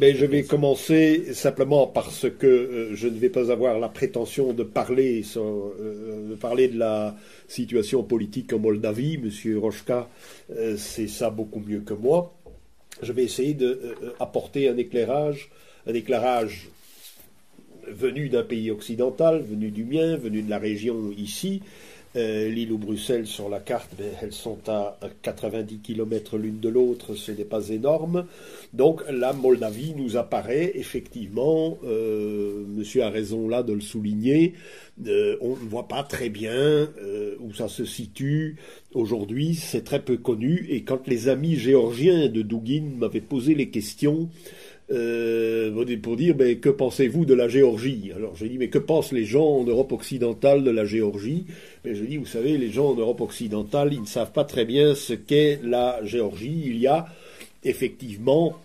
je vais commencer simplement parce que euh, je ne vais pas avoir la prétention de parler, euh, de parler de la situation politique en Moldavie. Monsieur Rochka c'est ça beaucoup mieux que moi. Je vais essayer d'apporter un éclairage, un éclairage venu d'un pays occidental, venu du mien, venu de la région ici, euh, Lille ou Bruxelles sur la carte, mais elles sont à 90 km l'une de l'autre, ce n'est pas énorme. Donc la Moldavie nous apparaît effectivement, euh, monsieur a raison là de le souligner, euh, on ne voit pas très bien où ça se situe. Aujourd'hui, c'est très peu connu, et quand les amis géorgiens de Douguin m'avaient posé les questions, euh, pour dire mais que pensez-vous de la Géorgie? Alors j'ai dit mais que pensent les gens en Europe occidentale de la Géorgie? Mais je dis vous savez les gens en Europe occidentale ils ne savent pas très bien ce qu'est la Géorgie. Il y a effectivement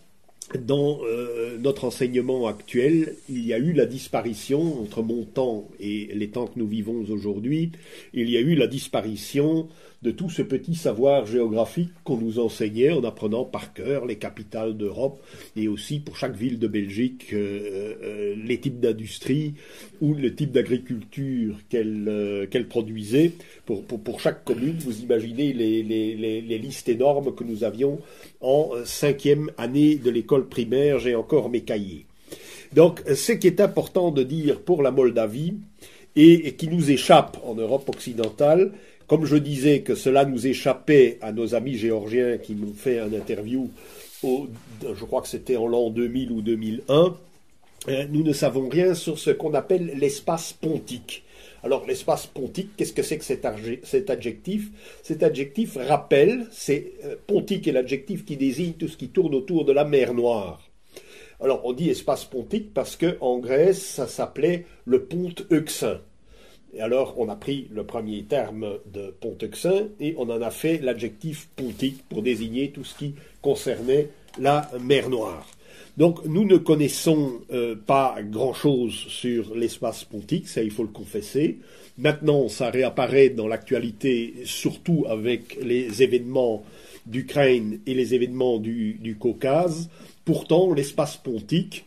dans euh, notre enseignement actuel, il y a eu la disparition, entre mon temps et les temps que nous vivons aujourd'hui, il y a eu la disparition de tout ce petit savoir géographique qu'on nous enseignait en apprenant par cœur les capitales d'Europe et aussi pour chaque ville de Belgique euh, euh, les types d'industrie ou le type d'agriculture qu'elle euh, produisait. Pour, pour, chaque commune, vous imaginez les, les, listes énormes que nous avions en cinquième année de l'école primaire. J'ai encore mes cahiers. Donc, ce qui est important de dire pour la Moldavie, et qui nous échappe en Europe occidentale, comme je disais que cela nous échappait à nos amis géorgiens qui nous fait un interview, je crois que c'était en l'an 2000 ou 2001, euh, nous ne savons rien sur ce qu'on appelle l'espace pontique. Alors l'espace pontique, qu'est-ce que c'est que cet, adjectif? Cet adjectif rappelle, c'est euh, pontique est l'adjectif qui désigne tout ce qui tourne autour de la mer Noire. Alors on dit espace pontique parce que en Grèce ça s'appelait le ponte Euxin. Et alors, on a pris le premier terme de Pontexin et on en a fait l'adjectif pontique pour désigner tout ce qui concernait la mer Noire. Donc, nous ne connaissons euh, pas grand-chose sur l'espace pontique, ça il faut le confesser. Maintenant, ça réapparaît dans l'actualité, surtout avec les événements d'Ukraine et les événements du Caucase. Pourtant, l'espace pontique,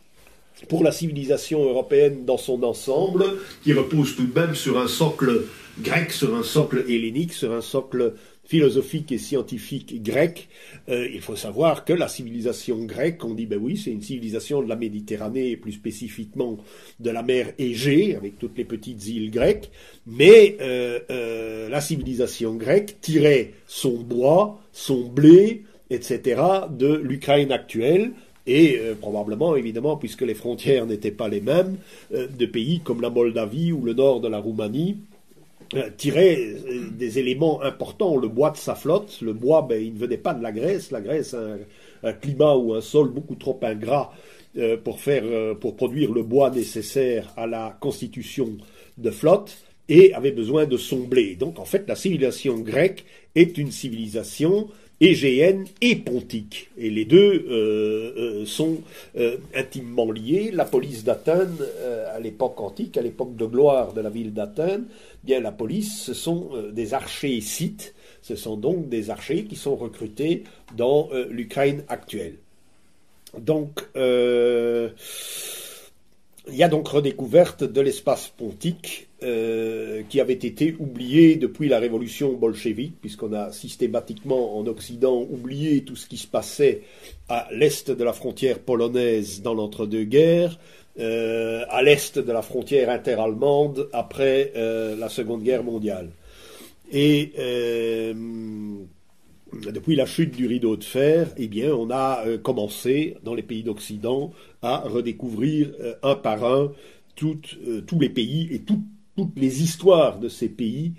pour la civilisation européenne dans son ensemble, qui repose tout de même sur un socle grec, sur un socle hellénique, sur un socle philosophique et scientifique grec. Euh, il faut savoir que la civilisation grecque, on dit ben oui, c'est une civilisation de la Méditerranée et plus spécifiquement de la mer Égée, avec toutes les petites îles grecques, mais euh, euh, la civilisation grecque tirait son bois, son blé, etc., de l'Ukraine actuelle, et euh, probablement, évidemment, puisque les frontières n'étaient pas les mêmes, euh, de pays comme la Moldavie ou le nord de la Roumanie euh, tiraient des éléments importants, le bois de sa flotte. Le bois, ben, il ne venait pas de la Grèce. La Grèce a un, climat ou un sol beaucoup trop ingrat pour, faire, pour produire le bois nécessaire à la constitution de flotte et avait besoin de son blé. Donc en fait, la civilisation grecque est une civilisation égéenne et pontique. Et les deux euh, euh, sont euh, intimement liés. La police d'Athènes, à l'époque antique, à l'époque de gloire de la ville d'Athènes, bien la police, ce sont des archers scythes. Ce sont donc des archers qui sont recrutés dans l'Ukraine actuelle. Donc, il y a donc redécouverte de l'espace pontique euh, qui avait été oublié depuis la révolution bolchevique, puisqu'on a systématiquement en Occident oublié tout ce qui se passait à l'est de la frontière polonaise dans l'entre-deux-guerres, euh, à l'est de la frontière interallemande après euh, la Seconde Guerre mondiale. Et depuis la chute du rideau de fer, eh bien, on a euh, commencé dans les pays d'Occident à redécouvrir euh, un par un euh, tous les pays et toutes les histoires de ces pays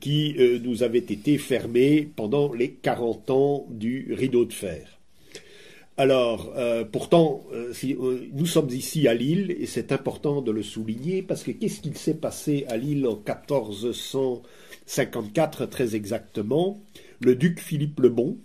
qui nous avaient été fermés pendant les 40 ans du rideau de fer. Alors, pourtant, nous sommes ici à Lille, et c'est important de le souligner, parce que qu'est-ce qu'il s'est passé à Lille en 1454 très exactement? Le duc Philippe le Bon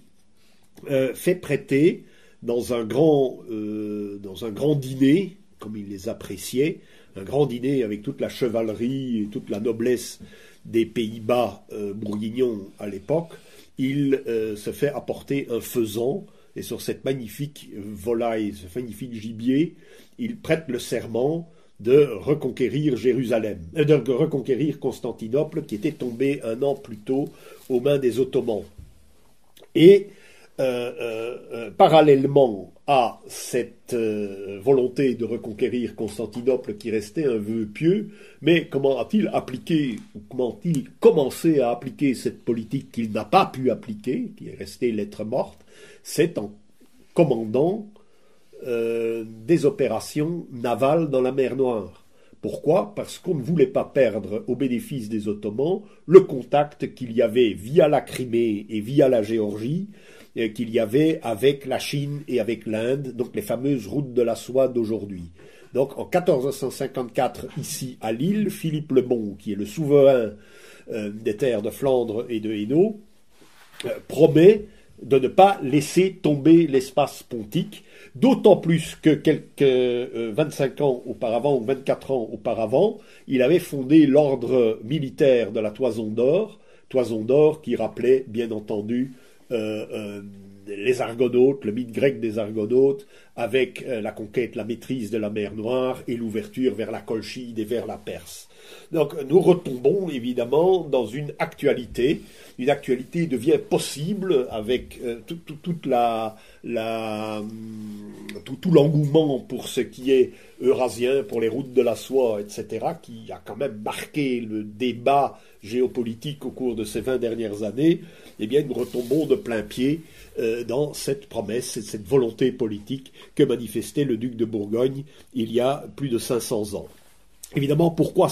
euh, fait prêter dans un grand, euh, dans un grand dîner, comme il les appréciait, un grand dîner avec toute la chevalerie et toute la noblesse des Pays-Bas euh, bourguignons à l'époque, il se fait apporter un faisan et sur cette magnifique volaille, ce magnifique gibier, il prête le serment de reconquérir Jérusalem, euh, de reconquérir Constantinople, qui était tombée un an plus tôt aux mains des Ottomans. Et euh, euh, parallèlement à cette volonté de reconquérir Constantinople qui restait un vœu pieux, mais comment a-t-il appliqué, ou comment a-t-il commencé à appliquer cette politique qu'il n'a pas pu appliquer, qui est restée lettre morte, c'est en commandant euh, des opérations navales dans la mer Noire. Pourquoi? Parce qu'on ne voulait pas perdre au bénéfice des Ottomans le contact qu'il y avait via la Crimée et via la Géorgie, euh, qu'il y avait avec la Chine et avec l'Inde, donc les fameuses routes de la soie d'aujourd'hui. Donc en 1454, ici à Lille, Philippe le Bon, qui est le souverain euh, des terres de Flandre et de Hainaut, promet de ne pas laisser tomber l'espace pontique D'autant plus que quelques 25 euh, ans auparavant ou 24 ans auparavant, il avait fondé l'ordre militaire de la Toison d'Or, Toison d'Or qui rappelait bien entendu euh, euh, les Argonautes, le mythe grec des Argonautes, avec la conquête, la maîtrise de la mer Noire et l'ouverture vers la Colchide et vers la Perse. Donc nous retombons évidemment dans une actualité. Une actualité devient possible avec euh, toute la, tout, l'engouement pour ce qui est eurasien, pour les routes de la soie, etc., qui a quand même marqué le débat géopolitique au cours de ces 20 dernières années. Eh bien, nous retombons de plein pied euh, dans cette promesse, cette volonté politique que manifestait le duc de Bourgogne il y a plus de 500 ans. Évidemment, pourquoi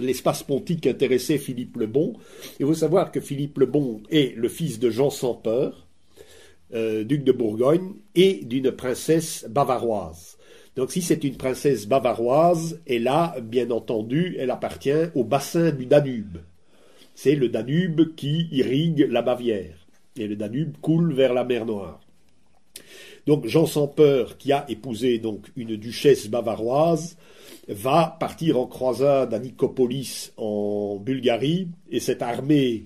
l'espace pontique intéressait Philippe le Bon? Il faut savoir que Philippe le Bon est le fils de Jean sans peur, euh, duc de Bourgogne, et d'une princesse bavaroise. Donc si c'est une princesse bavaroise, elle a, bien entendu, elle appartient au bassin du Danube. C'est le Danube qui irrigue la Bavière. Et le Danube coule vers la mer Noire. Donc Jean sans peur, qui a épousé donc une duchesse bavaroise, va partir en croisade à Nicopolis en Bulgarie et cette armée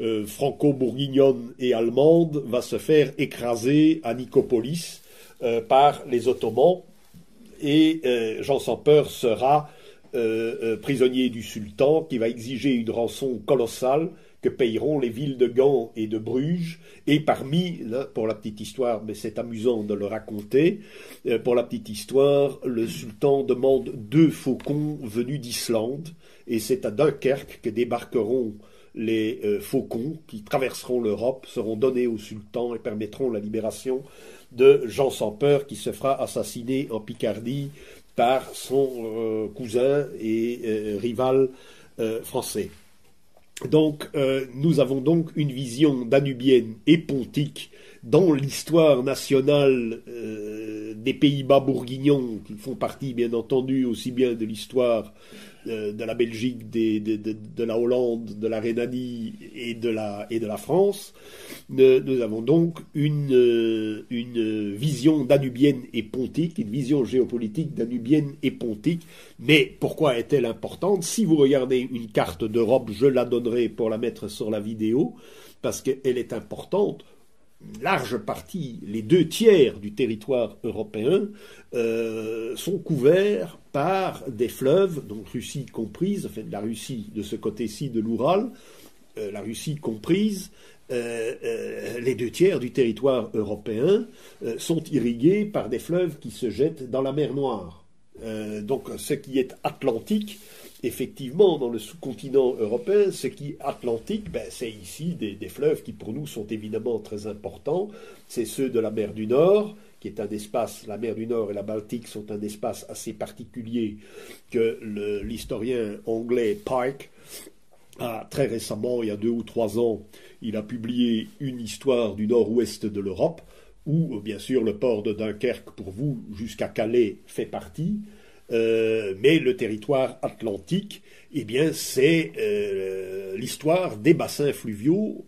euh, franco-bourguignonne et allemande va se faire écraser à Nicopolis euh, par les Ottomans et euh, Jean sans peur sera prisonnier du sultan qui va exiger une rançon colossale que payeront les villes de Gand et de Bruges. Et parmi, pour la petite histoire, mais c'est amusant de le raconter, euh, pour la petite histoire, le sultan demande deux faucons venus d'Islande, et c'est à Dunkerque que débarqueront les euh, faucons qui traverseront l'Europe, seront donnés au sultan et permettront la libération de Jean sans peur qui se fera assassiner en Picardie par son euh, cousin et rival français. Donc, euh, nous avons donc une vision danubienne et pontique dans l'histoire nationale euh, des Pays-Bas bourguignons, qui font partie, bien entendu, aussi bien de l'histoire euh, de la Belgique, de, la Hollande, de la Rhénanie et de la, et de la France. nous avons donc une, une vision danubienne et pontique, une vision géopolitique danubienne et pontique. Mais pourquoi est-elle importante? Si vous regardez une carte d'Europe, je la donnerai pour la mettre sur la vidéo, parce qu'elle est importante large partie, les deux tiers du territoire européen, euh, sont couverts par des fleuves, donc Russie comprise, enfin la Russie de ce côté-ci de l'Oural, euh, la Russie comprise, euh, les deux tiers du territoire européen sont irrigués par des fleuves qui se jettent dans la mer Noire. donc ce qui est atlantique effectivement, dans le sous-continent européen, ce qui est atlantique, ben, c'est ici des, fleuves qui pour nous sont évidemment très importants. C'est ceux de la mer du Nord, qui est un espace, la mer du Nord et la Baltique sont un espace assez particulier que l'historien anglais Pike a très récemment, il y a deux ou trois ans, il a publié une histoire du nord-ouest de l'Europe, où bien sûr le port de Dunkerque pour vous jusqu'à Calais fait partie. Euh, mais le territoire atlantique, eh bien, c'est euh, l'histoire des bassins fluviaux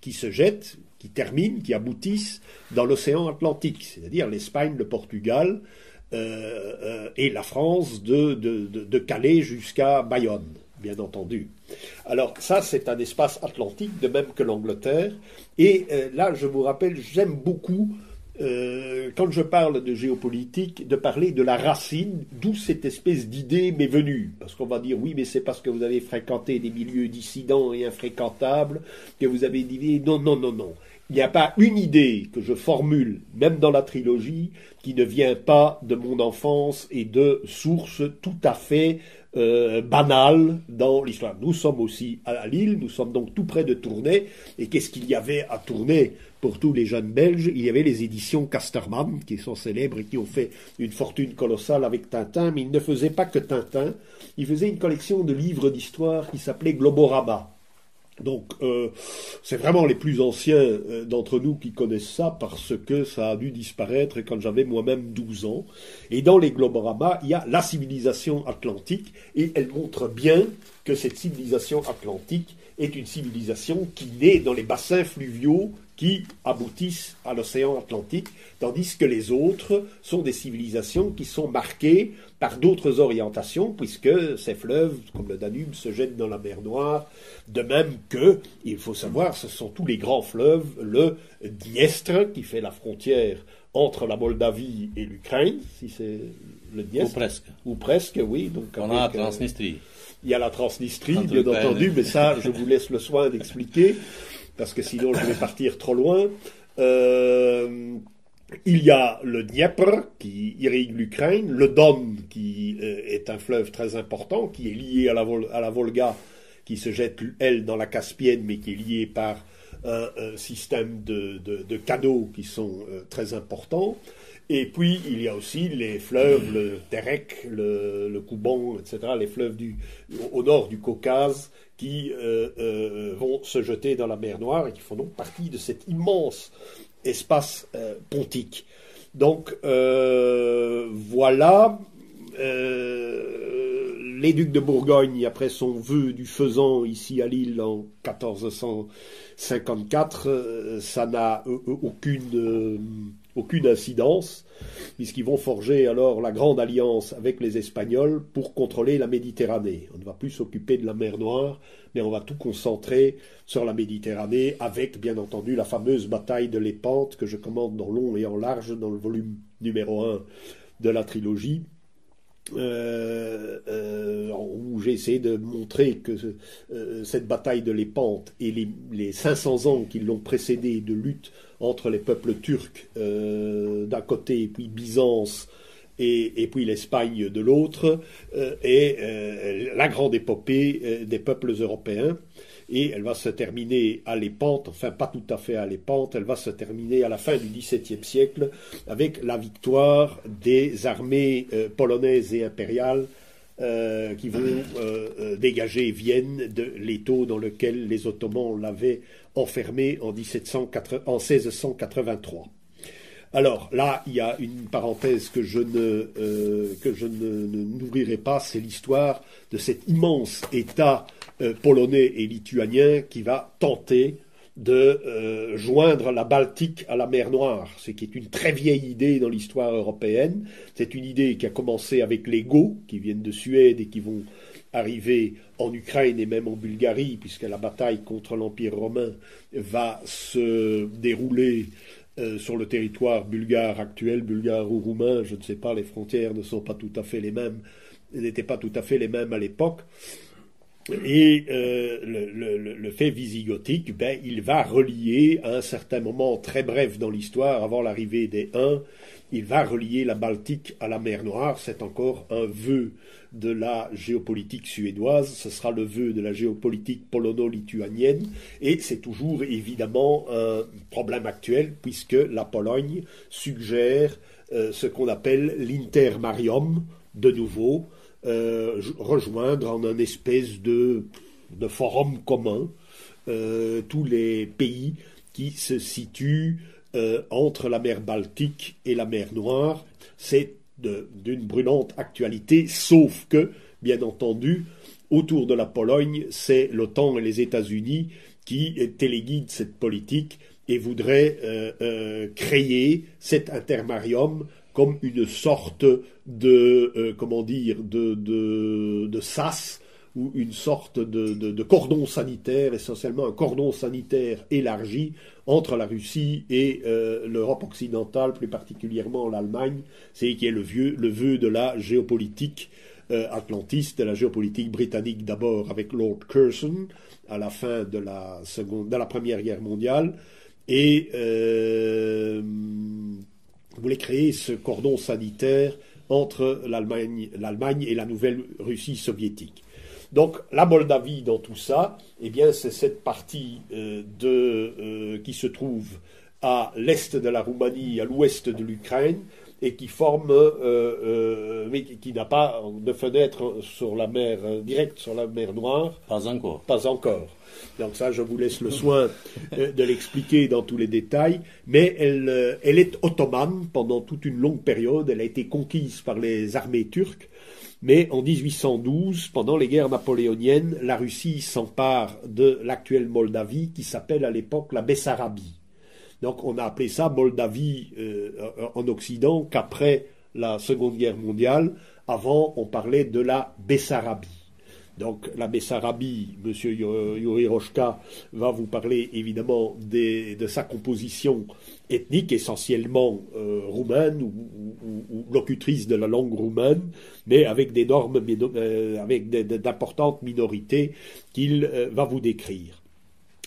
qui se jettent, qui terminent, qui aboutissent dans l'océan Atlantique, c'est-à-dire l'Espagne, le Portugal euh, et la France de, Calais jusqu'à Bayonne, bien entendu. Alors ça, c'est un espace atlantique, de même que l'Angleterre. Et là, je vous rappelle, j'aime beaucoup euh, quand je parle de géopolitique, de parler de la racine, d'où cette espèce d'idée m'est venue. Parce qu'on va dire, oui, mais c'est parce que vous avez fréquenté des milieux dissidents et infréquentables que vous avez dit, non, non, non, non. Il n'y a pas une idée que je formule, même dans la trilogie, qui ne vient pas de mon enfance et de sources tout à fait euh, banales dans l'histoire. Nous sommes aussi à Lille, nous sommes donc tout près de Tournai, et qu'est-ce qu'il y avait à Tournai pour tous les jeunes Belges? Il y avait les éditions Casterman, qui sont célèbres et qui ont fait une fortune colossale avec Tintin, mais ils ne faisaient pas que Tintin, ils faisaient une collection de livres d'histoire qui s'appelait Globorama. Donc, euh, c'est vraiment les plus anciens euh, d'entre nous qui connaissent ça parce que ça a dû disparaître quand j'avais moi-même 12 ans. Et dans les Globoramas, il y a la civilisation atlantique et elle montre bien que cette civilisation atlantique est une civilisation qui naît dans les bassins fluviaux qui aboutissent à l'océan Atlantique, tandis que les autres sont des civilisations qui sont marquées par d'autres orientations, puisque ces fleuves, comme le Danube, se jettent dans la mer Noire, de même que, il faut savoir, ce sont tous les grands fleuves, le Dniestre, qui fait la frontière entre la Moldavie et l'Ukraine, si c'est le Dniestre. Ou presque. Ou presque, oui. Donc On a la Transnistrie. il y a la Transnistrie, bien entendu, mais ça, je vous laisse le soin d'expliquer, parce que sinon je vais partir trop loin. Euh, il y a le Dniepr qui irrigue l'Ukraine, le Don qui euh, est un fleuve très important, qui est lié à la, Volga, qui se jette, elle, dans la Caspienne, mais qui est lié par un, système de, de, canaux qui sont euh, très importants. Et puis, il y a aussi les fleuves, le Terek, le, le Kouban, etc., les fleuves du, au nord du Caucase, qui euh, vont se jeter dans la mer Noire et qui font donc partie de cet immense espace euh, pontique. Donc euh, voilà, euh, les ducs de Bourgogne, après son vœu du faisant ici à Lille en 1454, ça n'a aucune aucune incidence, puisqu'ils vont forger alors la grande alliance avec les Espagnols pour contrôler la Méditerranée. On ne va plus s'occuper de la mer Noire, mais on va tout concentrer sur la Méditerranée, avec bien entendu la fameuse bataille de l'Épante que je commande dans long et en large dans le volume numéro 1 de la trilogie. Où j'ai essayé de montrer que euh, cette bataille de l'Épante et les, les 500 ans qui l'ont précédée de lutte entre les peuples turcs euh, d'un côté et puis Byzance et, puis l'Espagne de l'autre est euh, la grande épopée des peuples européens. Et elle va se terminer à l'épante, enfin pas tout à fait à l'épante, elle va se terminer à la fin du XVIIe siècle avec la victoire des armées polonaises et impériales qui vont dégager Vienne de l'étau dans lequel les Ottomans l'avaient enfermé en, 1683. Alors là, il y a une parenthèse que je ne, euh, que je ne, pas, c'est l'histoire de cet immense État euh, polonais et lituanien qui va tenter de euh, joindre la Baltique à la mer Noire, ce qui est une très vieille idée dans l'histoire européenne. C'est une idée qui a commencé avec les Goths, qui viennent de Suède et qui vont arriver en Ukraine et même en Bulgarie, puisque la bataille contre l'Empire romain va se dérouler euh, sur le territoire bulgare actuel, bulgare ou roumain, je ne sais pas, les frontières ne sont pas tout à fait les mêmes, n'étaient pas tout à fait les mêmes à l'époque. Et euh, le, fait visigothique, ben, il va relier à un certain moment très bref dans l'histoire, avant l'arrivée des Huns, il va relier la Baltique à la mer Noire. C'est encore un vœu de la géopolitique suédoise, ce sera le vœu de la géopolitique polono-lituanienne, et c'est toujours évidemment un problème actuel, puisque la Pologne suggère euh, ce qu'on appelle l'intermarium, de nouveau, rejoindre en un espèce de, forum commun euh, tous les pays qui se situent entre la mer Baltique et la mer Noire. C'est d'une brûlante actualité, sauf que, bien entendu, autour de la Pologne, c'est l'OTAN et les États-Unis qui téléguident cette politique et voudraient euh, euh, créer cet intermarium comme une sorte de, euh, comment dire, de, de, sas ou une sorte de, cordon sanitaire, essentiellement un cordon sanitaire élargi entre la Russie et euh, l'Europe occidentale, plus particulièrement l'Allemagne, c'est qui est le, le vœu de la géopolitique euh, atlantiste, de la géopolitique britannique d'abord avec Lord Curzon à la fin de la, seconde, de la Première Guerre mondiale, et voulait créer ce cordon sanitaire entre l'Allemagne et la nouvelle Russie soviétique. Donc la Moldavie dans tout ça, eh bien c'est cette partie euh, de, euh, qui se trouve à l'est de la Roumanie, à l'ouest de l'Ukraine, et qui forme, euh, mais qui, n'a pas de fenêtre sur la mer directe sur la mer Noire. Pas encore. Pas encore. Donc ça, je vous laisse le soin de l'expliquer dans tous les détails. Mais elle, elle est ottomane pendant toute une longue période. Elle a été conquise par les armées turques mais en 1812, pendant les guerres napoléoniennes, la Russie s'empare de l'actuelle Moldavie qui s'appelle à l'époque la Bessarabie. Donc on a appelé ça Moldavie euh, en Occident qu'après la Seconde Guerre mondiale. Avant, on parlait de la Bessarabie. Donc la Bessarabie, M. Yuri Rochka va vous parler évidemment de sa composition ethnique, essentiellement euh, roumaine ou, locutrice de la langue roumaine, mais avec des normes, euh, avec d'importantes minorités qu'il euh, va vous décrire.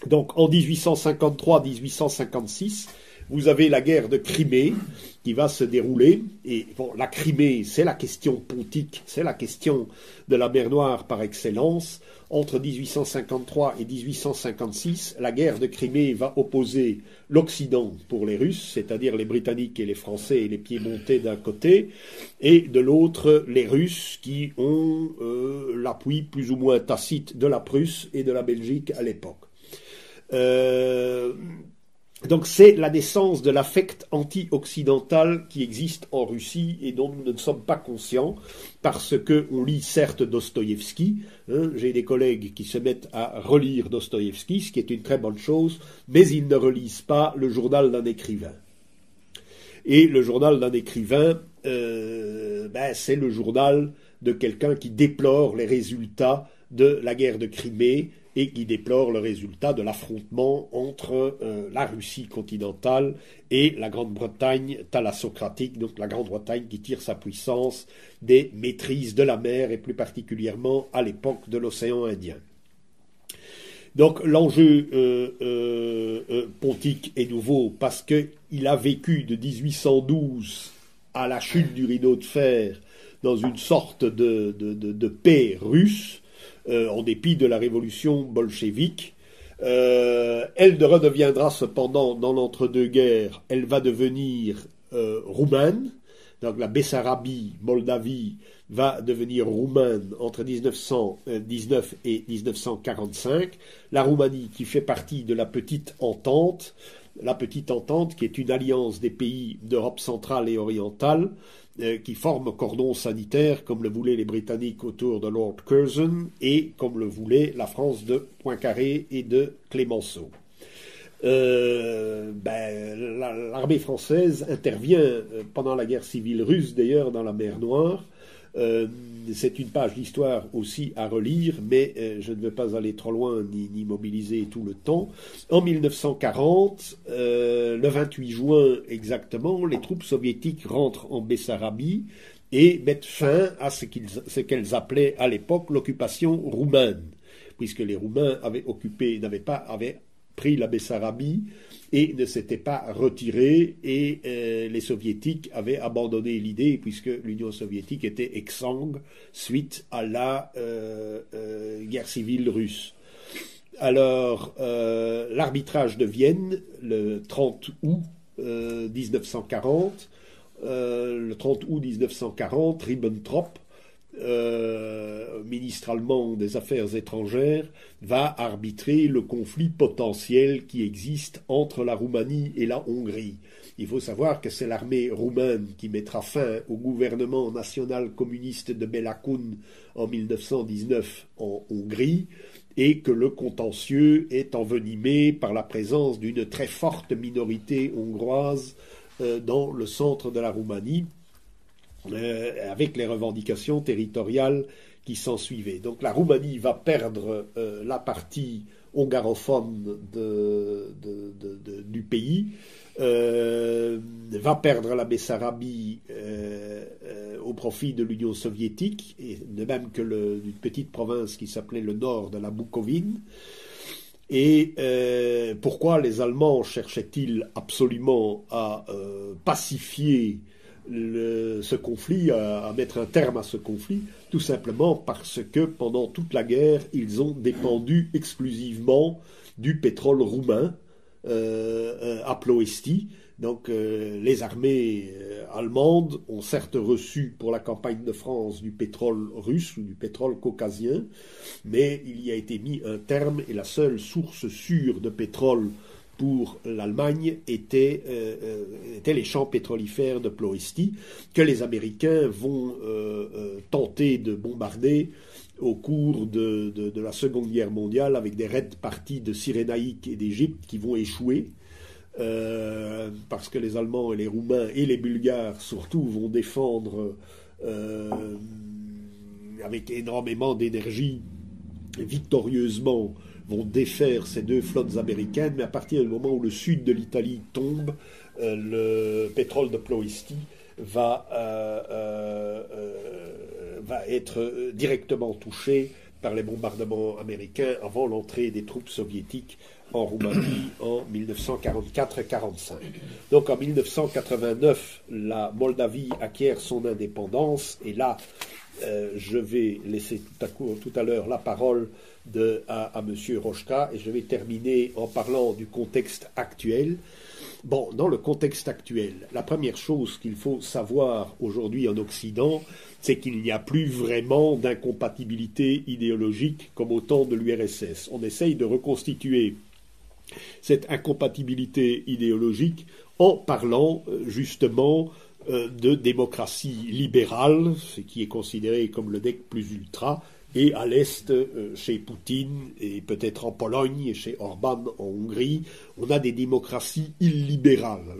Donc en 1853-1856, vous avez la guerre de Crimée qui va se dérouler. Et bon, la Crimée, c'est la question pontique, c'est la question de la mer Noire par excellence. Entre 1853 et 1856, la guerre de Crimée va opposer l'Occident pour les Russes, c'est-à-dire les Britanniques et les Français et les Piémontais d'un côté, et de l'autre les Russes qui ont euh, l'appui plus ou moins tacite de la Prusse et de la Belgique à l'époque. Euh, donc c'est la naissance de l'affect anti-occidental qui existe en Russie et dont nous ne sommes pas conscients parce que on lit certes Dostoïevski. Hein, j'ai des collègues qui se mettent à relire Dostoïevski, ce qui est une très bonne chose, mais ils ne relisent pas le journal d'un écrivain. Et le journal d'un écrivain, euh, ben, c'est le journal de quelqu'un qui déplore les résultats de la guerre de Crimée et qui déplore le résultat de l'affrontement entre euh, la Russie continentale et la Grande-Bretagne thalassocratique, donc la Grande-Bretagne qui tire sa puissance des maîtrises de la mer et plus particulièrement à l'époque de l'océan Indien. Donc l'enjeu euh, euh, pontique est nouveau parce qu'il a vécu de 1812 à la chute du rideau de fer dans une sorte de paix russe euh, en dépit de la révolution bolchevique. Euh, elle redeviendra cependant dans l'entre-deux-guerres, elle va devenir euh, roumaine, donc la Bessarabie, Moldavie, va devenir roumaine entre 1919 et 1945. La Roumanie, qui fait partie de la petite entente, la petite entente qui est une alliance des pays d'Europe centrale et orientale, euh, qui forment cordon sanitaire, comme le voulaient les Britanniques autour de Lord Curzon et comme le voulait la France de Poincaré et de Clémenceau. Euh, ben, l'armée française intervient euh, pendant la guerre civile russe, d'ailleurs, dans la mer Noire, c'est une page d'histoire aussi à relire, mais euh, je ne veux pas aller trop loin ni, mobiliser tout le temps. En 1940, euh, le 28 juin exactement, les troupes soviétiques rentrent en Bessarabie et mettent fin à ce qu'elles appelaient à l'époque l'occupation roumaine, puisque les Roumains avaient occupé, n'avaient pas, pris la Bessarabie et ne s'était pas retiré et euh, les soviétiques avaient abandonné l'idée puisque l'Union soviétique était exsangue suite à la euh, euh, guerre civile russe. Alors, l'arbitrage de Vienne, le 30 août 1940, le 30 août 1940, Ribbentrop euh, ministre allemand des Affaires étrangères, va arbitrer le conflit potentiel qui existe entre la Roumanie et la Hongrie. Il faut savoir que c'est l'armée roumaine qui mettra fin au gouvernement national communiste de Belakoun en 1919 en Hongrie et que le contentieux est envenimé par la présence d'une très forte minorité hongroise euh, dans le centre de la Roumanie, euh, avec les revendications territoriales qui s'ensuivait. Donc la Roumanie va perdre la partie hongarophone du pays, va perdre la Bessarabie au profit de l'Union soviétique, et de même que une petite province qui s'appelait le nord de la Boukovine. Et euh, pourquoi les Allemands cherchaient-ils absolument à euh, ce conflit, à, mettre un terme à ce conflit Tout simplement parce que pendant toute la guerre, ils ont dépendu exclusivement du pétrole roumain euh, à Ploesti, donc euh, les armées euh, allemandes ont certes reçu pour la campagne de France du pétrole russe ou du pétrole caucasien, mais il y a été mis un terme et la seule source sûre de pétrole pour l'Allemagne était, euh, les champs pétrolifères de Ploesti que les Américains vont tenter de bombarder au cours de, la Seconde Guerre mondiale avec des raids partis de Cyrénaïque et d'Égypte qui vont échouer. Euh, parce que les Allemands et les Roumains et les Bulgares surtout vont défendre euh, avec énormément d'énergie, victorieusement, vont défaire ces deux flottes américaines, mais à partir du moment où le sud de l'Italie tombe, euh, le pétrole de Ploesti va, va être directement touché par les bombardements américains avant l'entrée des troupes soviétiques en Roumanie en 1944-45. Donc en 1989, la Moldavie acquiert son indépendance et là, euh, je vais laisser tout à, tout à l'heure la parole à M. Rochka et je vais terminer en parlant du contexte actuel. Bon, dans le contexte actuel, la première chose qu'il faut savoir aujourd'hui en Occident, c'est qu'il n'y a plus vraiment d'incompatibilité idéologique comme au temps de l'URSS. On essaye de reconstituer cette incompatibilité idéologique en parlant euh, justement euh, de démocratie libérale, ce qui est considéré comme le deck plus ultra, et à l'Est, euh, chez Poutine, et peut-être en Pologne, et chez Orban en Hongrie, on a des démocraties illibérales.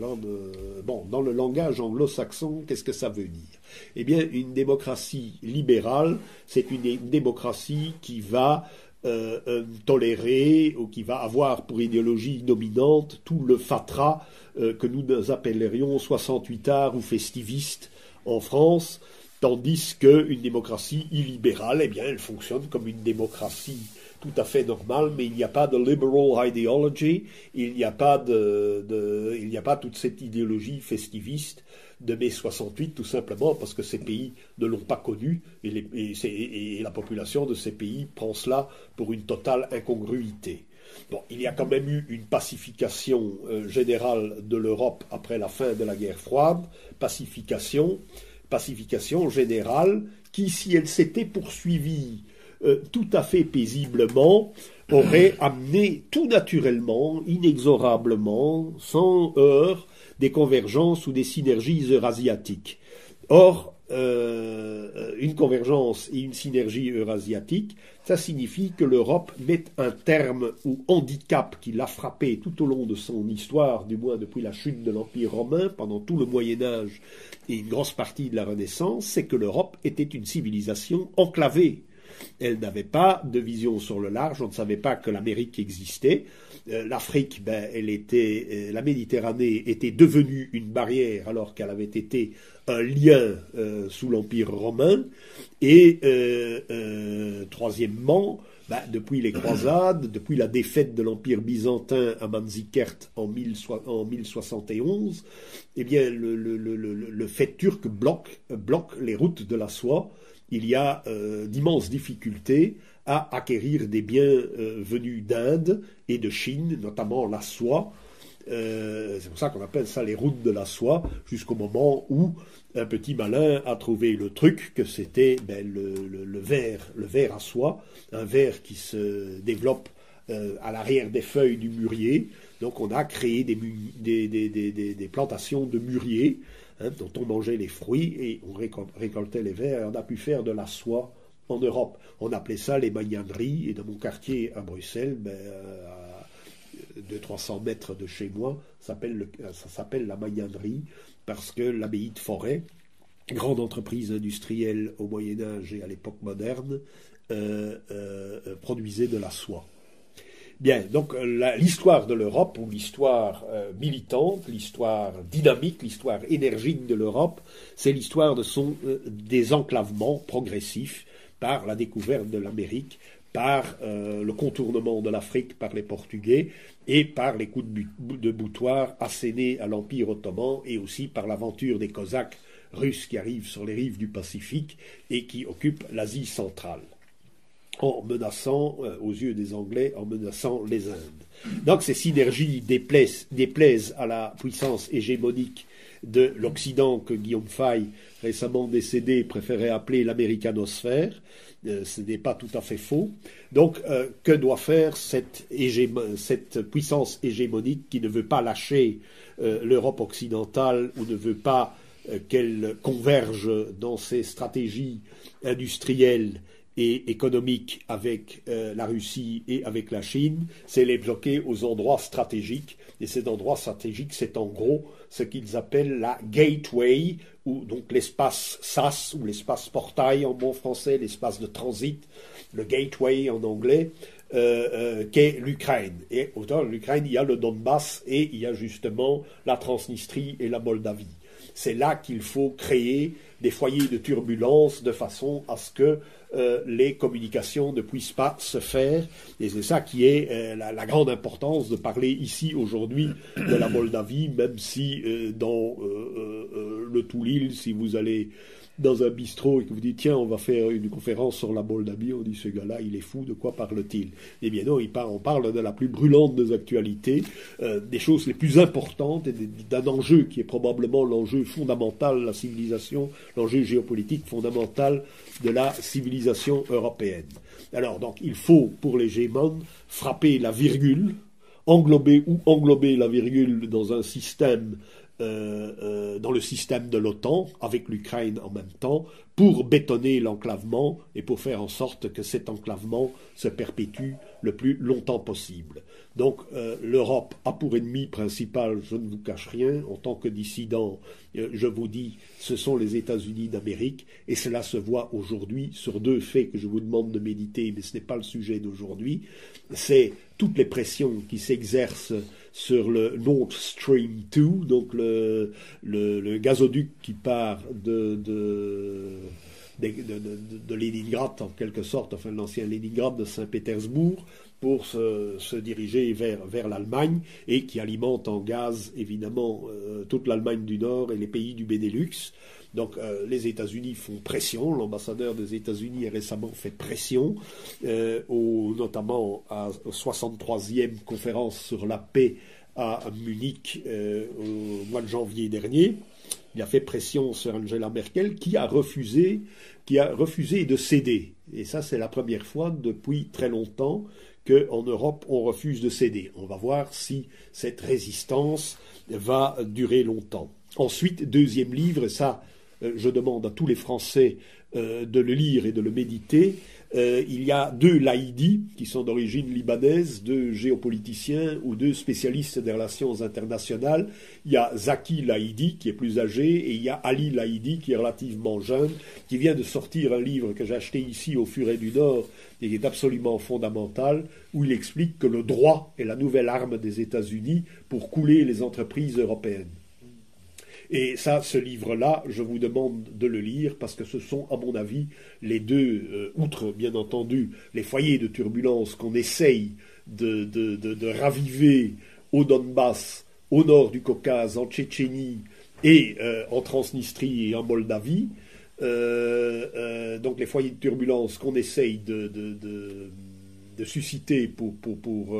bon, dans le langage anglo-saxon, qu'est-ce que ça veut dire? Eh bien, une démocratie libérale, c'est une démocratie qui va euh, euh, tolérer ou qui va avoir pour idéologie dominante tout le fatras euh, que nous appellerions 68 arts ou festivistes en France, tandis qu'une démocratie illibérale, eh bien, elle fonctionne comme une démocratie tout à fait normale, mais il n'y a pas de liberal ideology, il n'y a pas de, il n'y a pas toute cette idéologie festiviste de mai 68, tout simplement parce que ces pays ne l'ont pas connu et, la population de ces pays prend cela pour une totale incongruité. Bon, il y a quand même eu une pacification euh, générale de l'Europe après la fin de la guerre froide, pacification, pacification générale qui, si elle s'était poursuivie euh, tout à fait paisiblement, aurait amené tout naturellement, inexorablement, sans heurts, des convergences ou des synergies eurasiatiques. Or, euh, une convergence et une synergie eurasiatique, ça signifie que l'Europe met un terme au handicap qui l'a frappé tout au long de son histoire, du moins depuis la chute de l'Empire romain, pendant tout le Moyen Âge et une grosse partie de la Renaissance, c'est que l'Europe était une civilisation enclavée. Elle n'avait pas de vision sur le large, on ne savait pas que l'Amérique existait, l'Afrique, ben, euh, la Méditerranée était devenue une barrière alors qu'elle avait été un lien euh, sous l'Empire romain. Et troisièmement, ben, depuis les croisades, depuis la défaite de l'Empire byzantin à Manzikert en, 1071, eh bien, le, fait turc bloque, les routes de la soie. Il y a d'immenses difficultés à acquérir des biens euh, venus d'Inde et de Chine, notamment la soie. Euh, c'est pour ça qu'on appelle ça les routes de la soie, jusqu'au moment où un petit malin a trouvé le truc que c'était ben, le, verre, à soie, un verre qui se développe euh, à l'arrière des feuilles du mûrier. Donc on a créé des, des, plantations de mûriers hein, dont on mangeait les fruits et on récoltait les verres et on a pu faire de la soie en Europe. On appelait ça les magnaneries, et dans mon quartier à Bruxelles, ben, à 200-300 mètres de chez moi, ça s'appelle la magnanerie, parce que l'abbaye de Forêt grande entreprise industrielle au Moyen Âge et à l'époque moderne, produisait de la soie. Bien, donc l'histoire de l'Europe, ou l'histoire militante, l'histoire dynamique, l'histoire énergique de l'Europe, c'est l'histoire de son désenclavement progressif par la découverte de l'Amérique, par euh, le contournement de l'Afrique par les Portugais et par les coups de, boutoir assénés à l'Empire ottoman et aussi par l'aventure des Cosaques russes qui arrivent sur les rives du Pacifique et qui occupent l'Asie centrale en menaçant, euh, aux yeux des Anglais, en menaçant les Indes. Donc ces synergies déplaisent, déplaisent à la puissance hégémonique de l'Occident que Guillaume Fay, récemment décédé, préférait appeler l'américanosphère. Euh, ce n'est pas tout à fait faux. Donc, euh, que doit faire cette, puissance hégémonique qui ne veut pas lâcher euh, l'Europe occidentale ou ne veut pas qu'elle converge dans ses stratégies industrielles et économiques avec la Russie et avec la Chine, c'est les bloquer aux endroits stratégiques. Et ces endroits stratégiques, c'est en gros ce qu'ils appellent la gateway, ou donc l'espace SAS, ou l'espace portail en bon français, l'espace de transit, le gateway en anglais, euh, euh, qu'est l'Ukraine. Et autant l'Ukraine, il y a le Donbass et il y a justement la Transnistrie et la Moldavie. C'est là qu'il faut créer des foyers de turbulence de façon à ce que euh, les communications ne puissent pas se faire. Et c'est ça qui est euh, la, grande importance de parler ici aujourd'hui de la Moldavie, même si euh, dans le Toulil, si vous allez dans un bistrot et que vous dites tiens on va faire une conférence sur la Moldavie, on dit ce gars-là il est fou, de quoi parle-t-il? Eh bien non, il on parle de la plus brûlante des actualités, euh, des choses les plus importantes et d'un enjeu qui est probablement l'enjeu fondamental de la civilisation, l'enjeu géopolitique fondamental de la civilisation européenne. Alors donc il faut pour les Gémons frapper la virgule, englober ou englober la virgule dans un système dans le système de l'OTAN, avec l'Ukraine en même temps, pour bétonner l'enclavement et pour faire en sorte que cet enclavement se perpétue le plus longtemps possible. Donc euh, l'Europe a pour ennemi principal, je ne vous cache rien, en tant que dissident, je vous dis, ce sont les États-Unis d'Amérique, et cela se voit aujourd'hui sur deux faits que je vous demande de méditer, mais ce n'est pas le sujet d'aujourd'hui. C'est toutes les pressions qui s'exercent sur le Nord Stream 2, donc le, gazoduc qui part de, de, de, Leningrad, en quelque sorte, enfin l'ancien Leningrad de Saint-Pétersbourg, pour se, diriger vers, vers l'Allemagne et qui alimente en gaz évidemment euh, toute l'Allemagne du Nord et les pays du Benelux. Donc euh, les États-Unis font pression, l'ambassadeur des États-Unis a récemment fait pression, euh, notamment à la 63e conférence sur la paix à Munich au mois de janvier dernier. Il a fait pression sur Angela Merkel qui a refusé, qui a refusé de céder. Et ça, c'est la première fois depuis très longtemps qu'en Europe, on refuse de céder. On va voir si cette résistance va durer longtemps. Ensuite, deuxième livre, ça, euh, je demande à tous les Français euh, de le lire et de le méditer. Euh, il y a deux laïdis qui sont d'origine libanaise, deux géopoliticiens ou deux spécialistes des relations internationales. Il y a Zaki Laïdi qui est plus âgé et il y a Ali Laïdi qui est relativement jeune, qui vient de sortir un livre que j'ai acheté ici au Furet du Nord et qui est absolument fondamental, où il explique que le droit est la nouvelle arme des États-Unis pour couler les entreprises européennes. Et ça, ce livre-là, je vous demande de le lire parce que ce sont, à mon avis, les deux, euh, outre bien entendu les foyers de turbulence qu'on essaye de, raviver au Donbass, au nord du Caucase, en Tchétchénie et euh, en Transnistrie et en Moldavie. Euh, donc les foyers de turbulence qu'on essaye de, de susciter pour, pour, pour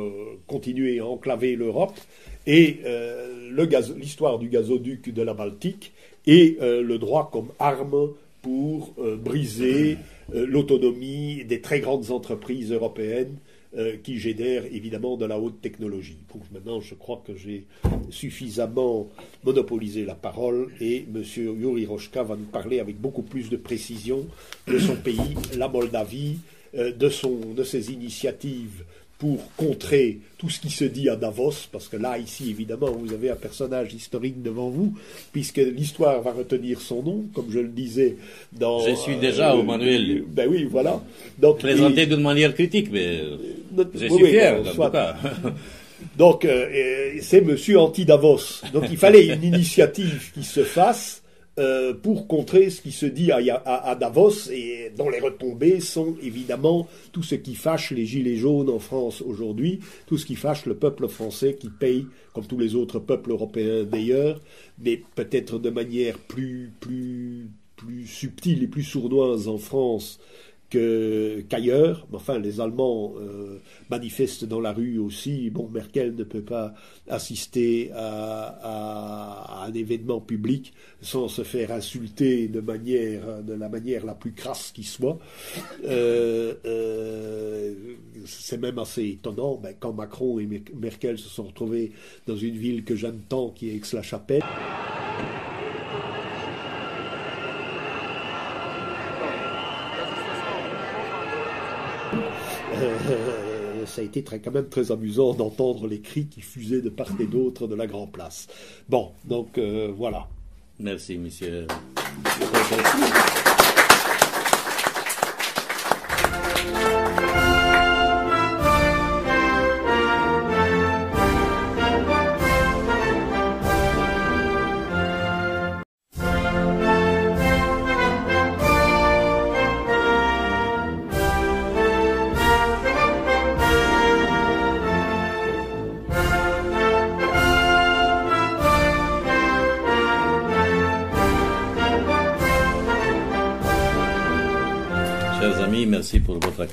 continuer à enclaver l'Europe et euh, l'histoire du gazoduc de la Baltique et euh, le droit comme arme pour euh, briser l'autonomie des très grandes entreprises européennes qui génèrent évidemment de la haute technologie. Maintenant, je crois que j'ai suffisamment monopolisé la parole et M. Yuri Rochka va nous parler avec beaucoup plus de précision de son pays, la Moldavie, de, son, de ses initiatives pour contrer tout ce qui se dit à Davos, parce que là, ici, évidemment, vous avez un personnage historique devant vous, puisque l'histoire va retenir son nom, comme je le disais dans... Je suis déjà au manuel. Ben oui, voilà. Donc, Présenté d'une manière critique, mais je suis fier, en tout cas. Donc, euh, c'est Monsieur Anti-Davos. Donc, il fallait une initiative qui se fasse euh, pour contrer ce qui se dit à, Davos. Et dont les retombées sont évidemment tout ce qui fâche les gilets jaunes en France aujourd'hui, tout ce qui fâche le peuple français qui paye, comme tous les autres peuples européens d'ailleurs, mais peut-être de manière plus, plus, plus subtile et plus sournoise en France qu'ailleurs. enfin, les Allemands euh, manifestent dans la rue aussi. Bon, Merkel ne peut pas assister à, un événement public sans se faire insulter de la manière la plus crasse qui soit. Euh, euh, c'est même assez étonnant. Ben, quand Macron et Merkel se sont retrouvés dans une ville que j'aime tant, qui est Aix-la-Chapelle. Ça a été très, quand même très amusant d'entendre les cris qui fusaient de part et d'autre de la Grand Place. Bon, donc euh, voilà. Merci, monsieur. merci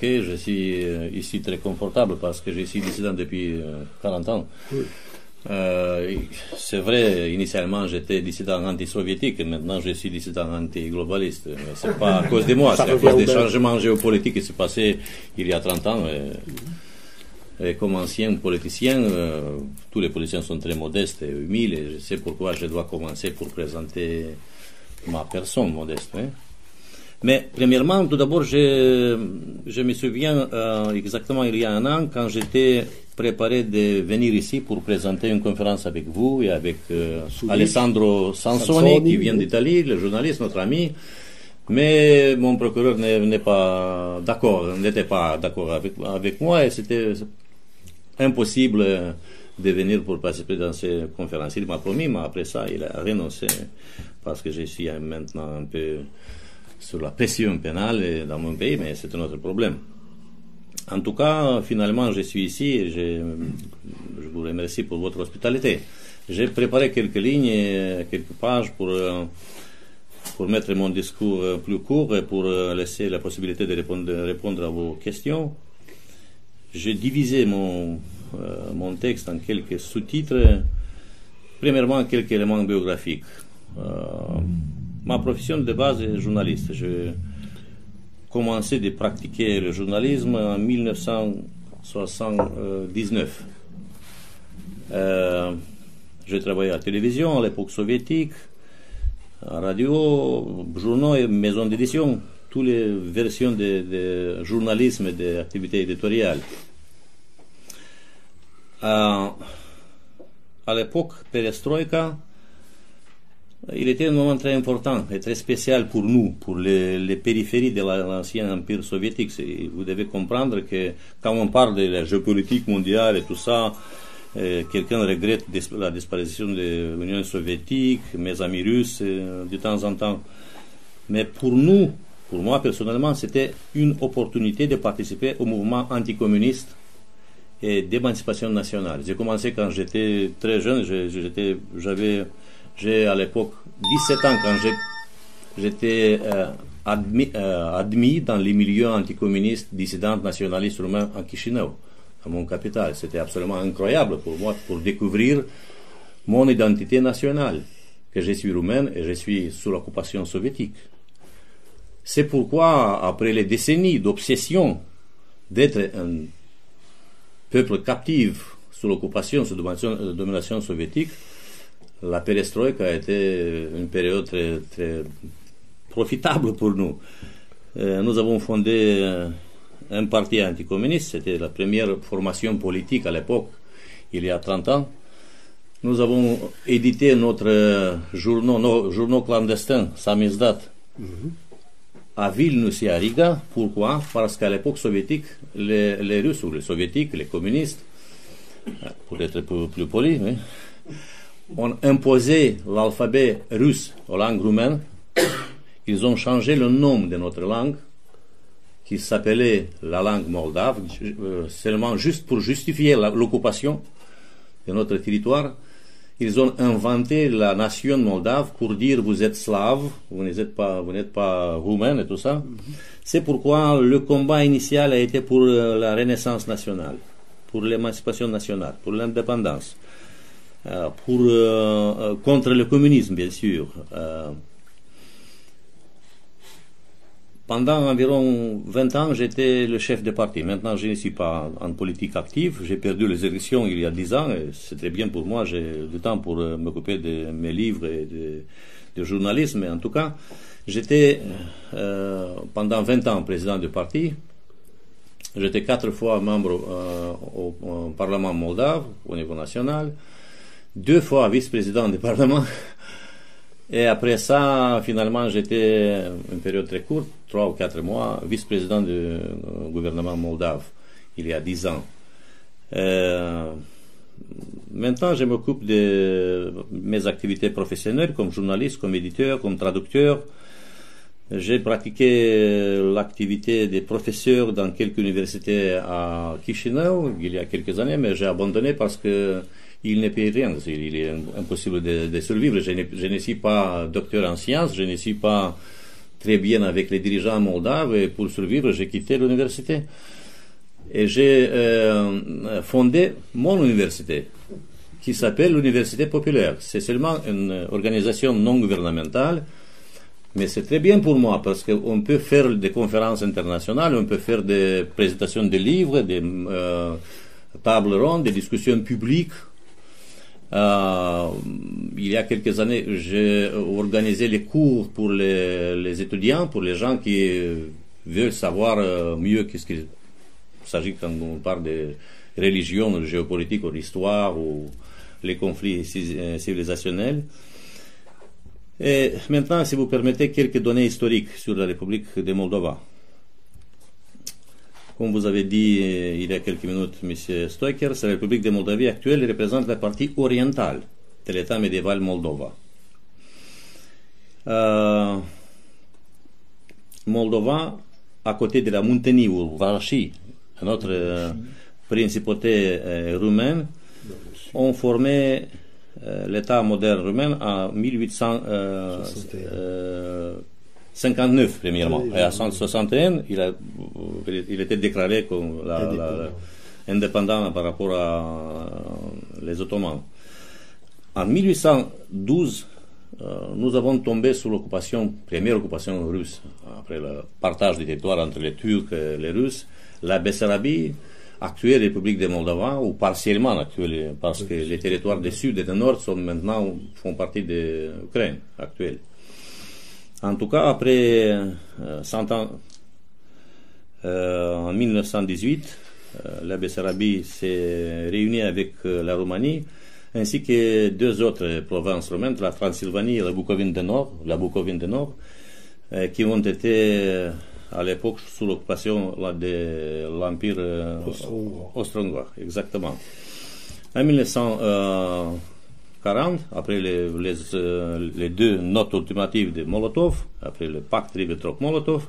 Je suis euh, ici très confortable parce que je suis dissident depuis 40 euh, ans. Euh, c'est vrai, initialement j'étais dissident anti-soviétique, maintenant je suis dissident anti-globaliste. Mais c'est pas à cause de moi, c'est à cause des changements géopolitiques qui s'est passé il y a 30 ans. Et, comme ancien politicien, tous les politiciens sont très modestes et humiles, et je sais pourquoi je dois commencer pour présenter ma personne modeste. Hein. Mais premièrement, tout d'abord, je, je me souviens euh, exactement il y a un an quand j'étais préparé de venir ici pour présenter une conférence avec vous et avec euh, Alessandro Sansoni, qui vient d'Italie, le journaliste, notre ami. Mais mon procureur n'est pas d'accord, n'était pas d'accord avec, avec moi et c'était impossible de venir pour participer dans ces conférences. Il m'a promis, mais après ça, il a renoncé parce que je suis maintenant un peu sur la pression pénale dans mon pays, mais c'est un autre problème. En tout cas, finalement, je suis ici et je, je vous remercie pour votre hospitalité. J'ai préparé quelques lignes, quelques pages pour, pour mettre mon discours plus court et pour laisser la possibilité de répondre, répondre à vos questions. J'ai divisé mon, euh, mon texte en quelques sous-titres. Premièrement, quelques éléments biographiques. Euh, Ma profession de base est journaliste. J'ai commencé de pratiquer le journalisme en 1979. Euh, j'ai travaillé à la télévision à l'époque soviétique, à radio, journaux et maisons d'édition, toutes les versions de, de journalisme et d'activités éditoriales. Euh, à l'époque, perestroïka, il était un moment très important et très spécial pour nous, pour les, périphéries de l'ancien empire soviétique. Vous devez comprendre que quand on parle de la géopolitique mondiale et tout ça, euh, quelqu'un regrette la disparition de l'Union soviétique, mes amis russes, euh, de temps en temps. Mais pour nous, pour moi personnellement, c'était une opportunité de participer au mouvement anticommuniste et d'émancipation nationale. J'ai commencé quand j'étais très jeune, j'avais j'ai à l'époque 17 ans quand j'étais euh, admis, euh, admis, dans les milieux anticommunistes, dissidents, nationalistes roumains à Chisinau, à mon capital. C'était absolument incroyable pour moi pour découvrir mon identité nationale, que je suis roumain et je suis sous l'occupation soviétique. C'est pourquoi, après les décennies d'obsession d'être un peuple captif sous l'occupation, sous la domination soviétique, la perestroïka a été une période très, profitable pour nous. Euh, nous avons fondé euh, un parti anticommuniste, c'était la première formation politique à l'époque, il y a 30 ans. Nous avons édité notre journaux, nos journaux clandestins, Samizdat, à Vilnius et à Riga. Pourquoi? Parce qu'à l'époque soviétique, les, les, Russes ou les soviétiques, les communistes, pour être plus, plus poli, ont imposé l'alphabet russe aux langues roumaines. Ils ont changé le nom de notre langue, qui s'appelait la langue moldave, seulement juste pour justifier l'occupation de notre territoire. Ils ont inventé la nation moldave pour dire vous êtes slave, vous n'êtes pas, vous n'êtes pas roumain et tout ça. C'est pourquoi le combat initial a été pour la renaissance nationale, pour l'émancipation nationale, pour l'indépendance, pour euh, contre le communisme bien sûr. Euh, pendant environ 20 ans, j'étais le chef de parti. Maintenant, je ne suis pas en politique active. J'ai perdu les élections il y a 10 ans c'est très bien pour moi. J'ai du temps pour m'occuper de mes livres et de, de journalisme. Mais en tout cas, j'étais euh, pendant 20 ans président du parti. J'étais quatre fois membre euh, au, Parlement moldave au niveau national, deux fois vice-président du Parlement. Et après ça, finalement, j'étais une période très courte, trois ou quatre mois, vice-président du gouvernement moldave, il y a dix ans. Euh, maintenant, je m'occupe de mes activités professionnelles comme journaliste, comme éditeur, comme traducteur. J'ai pratiqué l'activité de professeur dans quelques universités à Chisinau il y a quelques années, mais j'ai abandonné parce que il ne paye rien. Il est impossible de, survivre. Je ne, je ne, suis pas docteur en sciences, je ne suis pas très bien avec les dirigeants moldaves et pour survivre, j'ai quitté l'université. Et j'ai euh, fondé mon université qui s'appelle l'Université populaire. C'est seulement une organisation non gouvernementale, mais c'est très bien pour moi parce qu'on peut faire des conférences internationales, on peut faire des présentations de livres, des euh, tables rondes, des discussions publiques euh, il y a quelques années, j'ai organisé les cours pour les, étudiants, pour les gens qui veulent savoir euh, mieux qu'est-ce qu'il s'agit quand on parle de religion, de géopolitique ou d'histoire ou les conflits euh, civilisationnels. Et maintenant, si vous permettez, quelques données historiques sur la République de Moldova. Comme vous avez dit euh, il y a quelques minutes, M. Stoiker, la République de Moldavie actuelle représente la partie orientale de l'État médiéval Moldova. Euh, Moldova, à côté de la Muntenie ou Valachie, notre euh, principauté euh, roumaine, ont formé l'État moderne roumain en 1861. 59 premièrement. Et à 161, il, a, il était déclaré comme la, la, la, indépendant par rapport à les Ottomans. En 1812, euh, nous avons tombé sous l'occupation, première occupation russe, après le partage du territoire entre les Turcs et les Russes. La Bessarabie, actuelle République de Moldova, ou partiellement actuelle, parce que les territoires du sud et du nord sont maintenant, font partie de l'Ukraine actuelle. En tout cas, après euh, 100 ans, euh, en 1918, euh, la Bessarabie s'est réunie avec euh, la Roumanie, ainsi que deux autres provinces roumaines, la Transylvanie et la Bucovine du Nord, la Bucovine du Nord, euh, qui ont été à l'époque sous l'occupation de l'Empire austro-hongrois. Exactement. En 1900, 40, après euh, les, deux notes ultimatives de Molotov, après le pacte Ribbentrop-Molotov,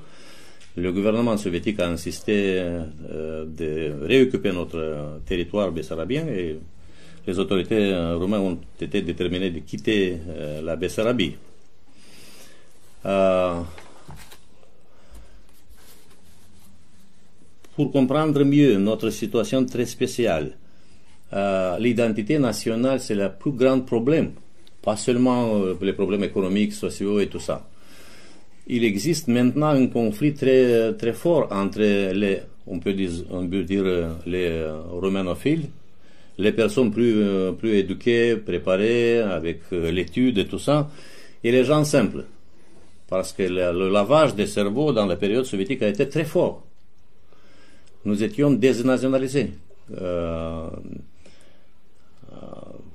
le gouvernement soviétique a insisté euh, de réoccuper notre territoire bessarabien et les autorités euh, roumaines ont été déterminées de quitter euh, la Bessarabie. Euh, pour comprendre mieux notre situation très spéciale, euh, l'identité nationale, c'est le plus grand problème. Pas seulement euh, les problèmes économiques, sociaux et tout ça. Il existe maintenant un conflit très, très fort entre les, on peut dire, on peut dire les romanophiles, les personnes plus, plus éduquées, préparées, avec l'étude et tout ça, et les gens simples. Parce que le, lavage des cerveaux dans la période soviétique a été très fort. nous étions désnationalisés. Euh,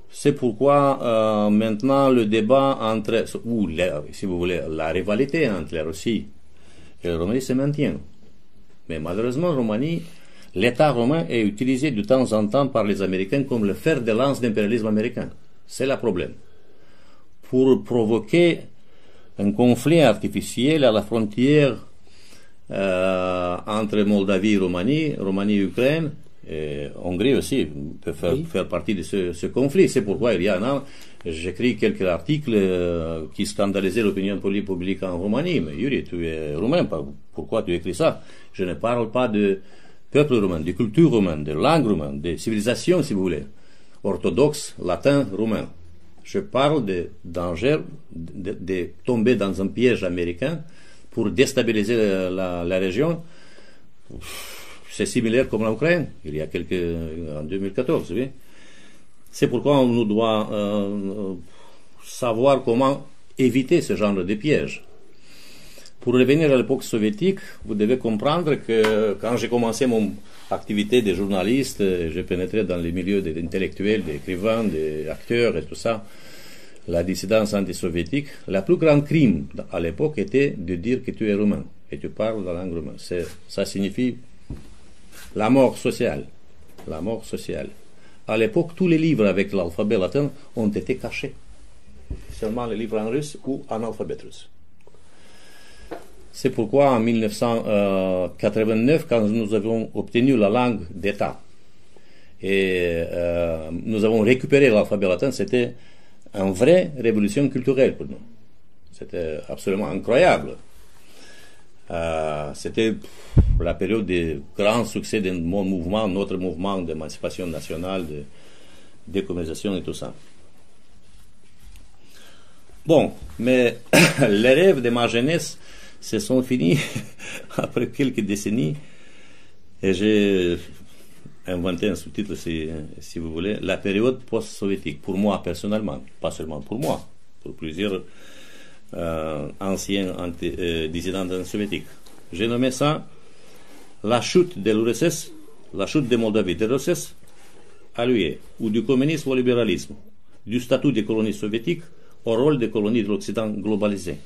c'est pourquoi maintenant le débat entre, ou si vous voulez, la rivalité entre la Russie et la Roumanie se maintient. Mais malheureusement, Roumanie, l'État romain est utilisé de temps en temps par les Américains comme le fer de lance d'impérialisme américain. C'est le problème. Pour provoquer un conflit artificiel à la frontière euh, entre Moldavie et Roumanie, Roumanie et Ukraine, et Hongrie aussi peut faire, partie de ce, conflit. C'est pourquoi il y a un an, j'écris quelques articles euh, qui scandalisaient l'opinion publique en Roumanie. Mais Yuri, tu es roumain, pourquoi tu écris ça? Je ne parle pas de peuple roumain, de culture roumaine, de langue roumaine, de civilisation, si vous voulez, orthodoxe, latin, roumain. Je parle de danger de, tomber dans un piège américain pour déstabiliser la, région. C'est similaire comme l'Ukraine, il y a quelques en 2014, oui. C'est pourquoi on nous doit euh, savoir comment éviter ce genre de piège. Pour revenir à l'époque soviétique, vous devez comprendre que quand j'ai commencé mon activité de journaliste, j'ai pénétré dans les milieux des intellectuels, des écrivains, des acteurs et tout ça, la dissidence anti-soviétique, le plus grand crime à l'époque était de dire que tu es roumain et tu parles la langue roumaine. Ça signifie la mort sociale. La mort sociale. À l'époque, tous les livres avec l'alphabet latin ont été cachés. Seulement les livres en russe ou en alphabet russe. C'est pourquoi en 1989, quand nous avons obtenu la langue d'État et euh, nous avons récupéré l'alphabet latin, c'était une vraie révolution culturelle pour nous. C'était absolument incroyable. Euh, c'était la période de grand succès de mon mouvement, notre mouvement d'émancipation nationale, de décolonisation et tout ça. Bon, mais les rêves de ma jeunesse se sont finis après quelques décennies et j'ai inventé un sous-titre, si, si, vous voulez, la période post-soviétique, pour moi personnellement, pas seulement pour moi, pour plusieurs euh, anciens euh, dissidents soviétiques. J'ai nommé ça la chute de l'URSS, la chute de Moldavie, de l'URSS à lui, ou du communisme au libéralisme, du statut des colonies soviétiques au rôle des colonies de l'Occident globalisé.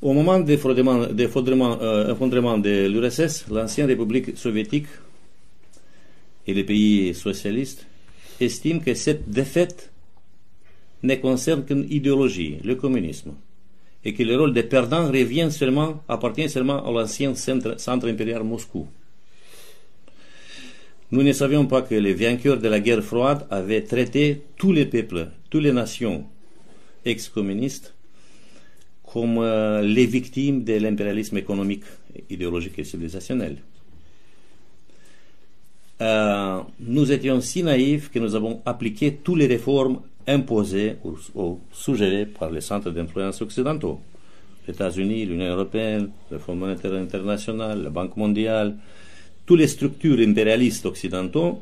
Au moment de l'effondrement de l'URSS, l'ancienne République soviétique et les pays socialistes estiment que cette défaite ne concerne qu'une idéologie, le communisme, et que le rôle des perdants revient seulement, appartient seulement à l'ancien centre, impérial Moscou. Nous ne savions pas que les vainqueurs de la guerre froide avaient traité tous les peuples, toutes les nations ex-communistes comme euh, les victimes de l'impérialisme économique, idéologique et civilisationnel. Euh, nous étions si naïfs que nous avons appliqué toutes les réformes imposées ou, suggérées par les centres d'influence occidentaux. Les États-Unis, l'Union européenne, le Fonds monétaire international, la Banque mondiale, toutes les structures impérialistes occidentaux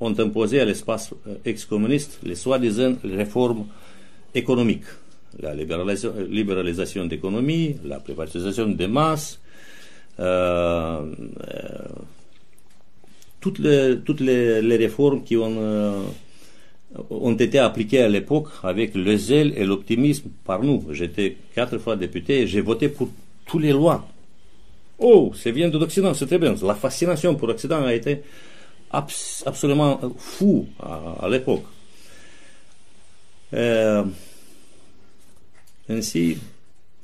ont imposé à l'espace euh, ex-communiste les soi-disant réformes économiques la libéralisation, d'économie, la privatisation des masses, euh, euh, toutes, les, toutes les, réformes qui ont, ont été appliquées à l'époque avec le zèle et l'optimisme par nous. J'étais quatre fois député et j'ai voté pour toutes les lois. Oh, c'est vient de l'Occident, c'est très bien. La fascination pour l'Occident a été absolument fou à, l'époque. Ainsi,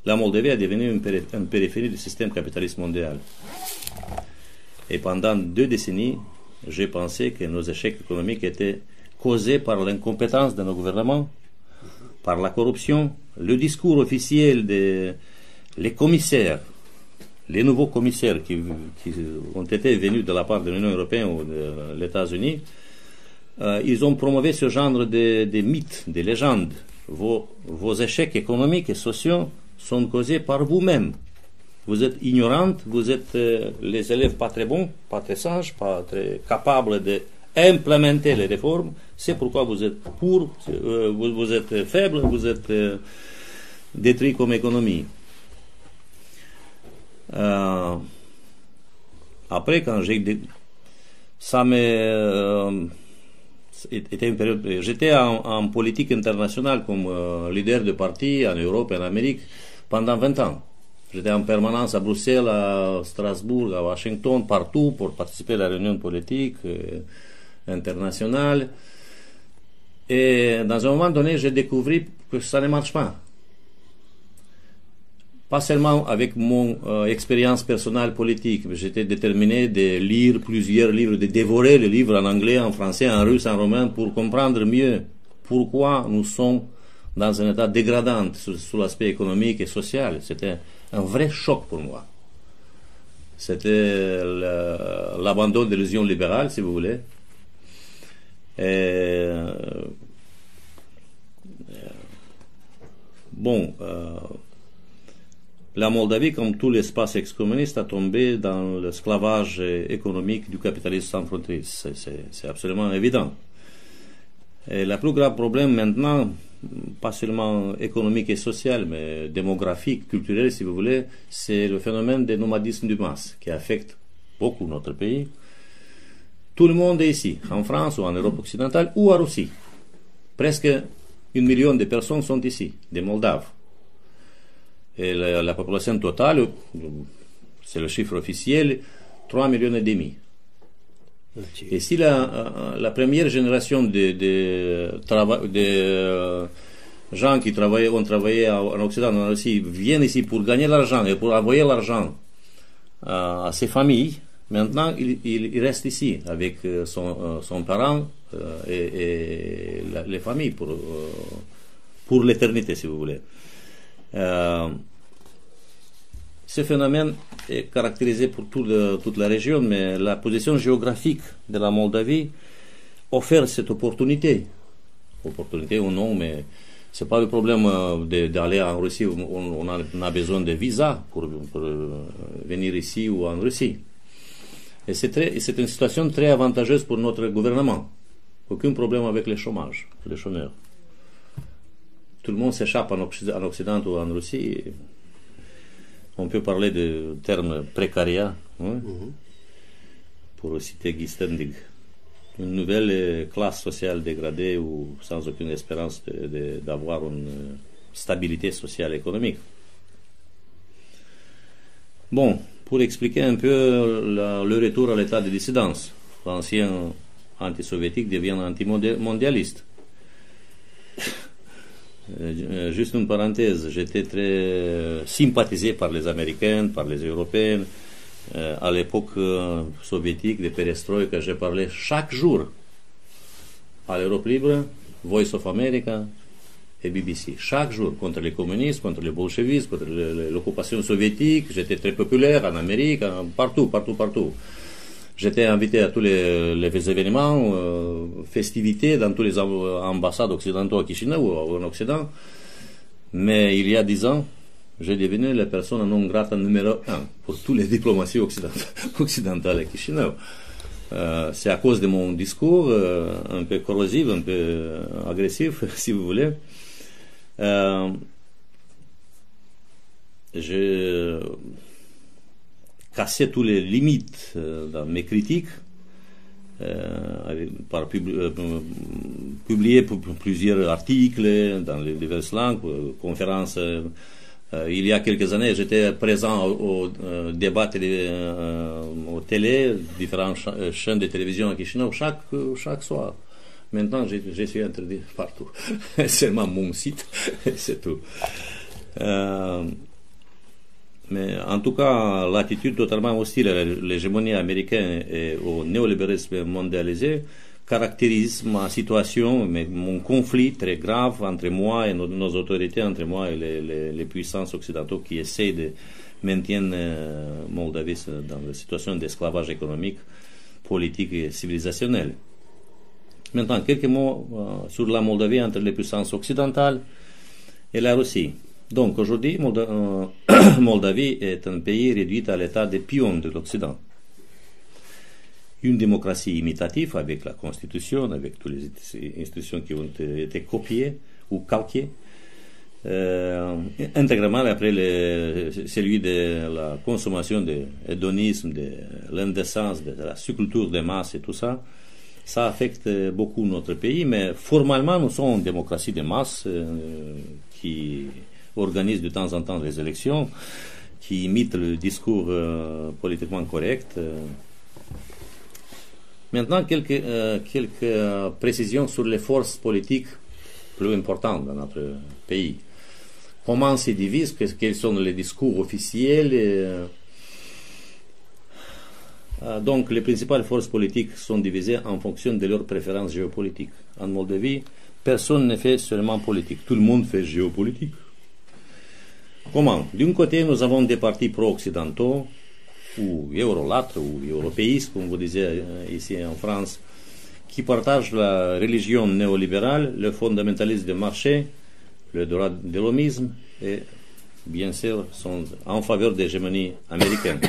la Moldavie est devenue une, périphérie du système capitaliste mondial. Et pendant deux décennies, j'ai pensé que nos échecs économiques étaient causés par l'incompétence de nos gouvernements, par la corruption, le discours officiel des les commissaires, les nouveaux commissaires qui, ont été venus de la part de l'Union européenne ou des États-Unis, euh, ils ont promové ce genre de, de mythes, de légendes vos, vos échecs économiques et sociaux sont causés par vous-même. Vous êtes ignorante, vous êtes euh, les élèves pas très bons, pas très sages, pas très capables d'implémenter les réformes. C'est pourquoi vous êtes pour, euh, vous, êtes faible, vous êtes euh, détruit comme économie. Après, quand j'ai... Ça m'est était une période. J'étais en, politique internationale comme euh, leader de parti en Europe et en Amérique pendant 20 ans. J'étais en permanence à Bruxelles, à Strasbourg, à Washington, partout pour participer à la réunion politique euh, internationale. Et dans un moment donné, j'ai découvert que ça ne marche pas pas seulement avec mon euh, expérience personnelle politique, mais j'étais déterminé de lire plusieurs livres, de dévorer les livres en anglais, en français, en russe, en romain, pour comprendre mieux pourquoi nous sommes dans un état dégradant sur, l'aspect économique et social. C'était un vrai choc pour moi. C'était l'abandon de l'illusion libérale, si vous voulez. Et, euh, bon, euh, la Moldavie, comme tout l'espace ex-communiste, a tombé dans l'esclavage économique du capitalisme sans frontières. C'est absolument évident. Et le plus grave problème maintenant, pas seulement économique et social, mais démographique, culturel, si vous voulez, c'est le phénomène du nomadisme du masse qui affecte beaucoup notre pays. Tout le monde est ici, en France ou en Europe occidentale ou en Russie. Presque un million de personnes sont ici, des Moldaves. Et la, population totale, c'est le chiffre officiel, 3 millions et demi. Et si la, la, première génération de, de, de gens qui travaillaient, ont travaillé en Occident, en Russie, viennent ici pour gagner l'argent et pour envoyer l'argent à, ses familles, maintenant il, reste ici avec son, son parent et, et les familles pour, pour l'éternité, si vous voulez. Euh, ce phénomène est caractérisé pour toute la région, mais la position géographique de la Moldavie offre cette opportunité. Opportunité ou non, mais c'est pas le problème euh, d'aller en Russie. On, a, besoin de visa pour, euh, venir ici ou en Russie. Et c'est une situation très avantageuse pour notre gouvernement. Aucun problème avec le chômage, les chômeurs tout le monde s'échappe en, Occident ou en Russie. On peut parler de terme précariat, hein, mhm. pour citer Guy Stendig. Une nouvelle classe sociale dégradée ou sans aucune espérance d'avoir une stabilité sociale et économique. Bon, pour expliquer un peu le retour à l'état de dissidence, l'ancien anti-soviétique devient anti-mondialiste. Euh, juste une parenthèse, j'étais très sympathisé par les Américains, par les Européens. Euh, à l'époque euh, soviétique de Perestroïka, j'ai parlé chaque jour à l'Europe libre, Voice of America BBC. Chaque jour contre les communistes, contre les bolchevistes, contre l'occupation soviétique. J'étais très populaire en Amérique, partout, partout, partout. J'étais invité à tous les, événements, euh, festivités dans toutes les ambassades occidentales à Chisinau ou en Occident. Mais il y a dix ans, j'ai devenu la personne non grata numéro un pour toutes les diplomaties occidentales, à Chisinau. Euh, c'est à cause de mon discours euh, un peu corrosif, un peu agressif, si vous voulez. J'ai casser toutes les limites euh, dans mes critiques, euh, par euh, publier plusieurs articles dans les diverses langues, conférences. il y a quelques années, j'étais présent au, débat télé, au télé, différentes chaînes de télévision à Chisinau, chaque, chaque soir. Maintenant, je, suis interdit partout. Seulement mon site, c'est tout. Mais en tout cas, l'attitude totalement hostile à l'hégémonie américaine et au néolibéralisme mondialisé caractérise ma situation, mais mon conflit très grave entre moi et nos, autorités, entre moi et les, puissances occidentales qui essaient de maintenir euh, Moldavie dans la situation d'esclavage économique, politique et civilisationnel. Maintenant, quelques mots euh, sur la Moldavie entre les puissances occidentales et la Russie. Donc aujourd'hui, euh, Moldavie est un pays réduit à l'état de pion de l'Occident. Une démocratie imitative avec la Constitution, avec toutes les institutions qui ont été copiées ou calquées, euh, intégralement après celui de la consommation de l'hédonisme, de l'indécence, de la subculture des masses et tout ça, ça affecte beaucoup notre pays, mais formellement, nous sommes une démocratie de masse euh, qui organise de temps en temps les élections, qui imite le discours euh, politiquement correct. Maintenant, quelques, quelques précisions sur les forces politiques plus importantes dans notre pays comment se divisent, quels sont les discours officiels? Euh, donc, les principales forces politiques sont divisées en fonction de leurs préférences géopolitiques. En Moldavie, personne ne fait seulement politique, tout le monde fait géopolitique. Comment? D'un côté, nous avons des partis pro-occidentaux, ou eurolâtres, ou européistes, comme vous disiez euh, ici en France, qui partagent la religion néolibérale, le fondamentalisme de marché, le droit de l'homisme et bien sûr sont en faveur de l'hégémonie américaine.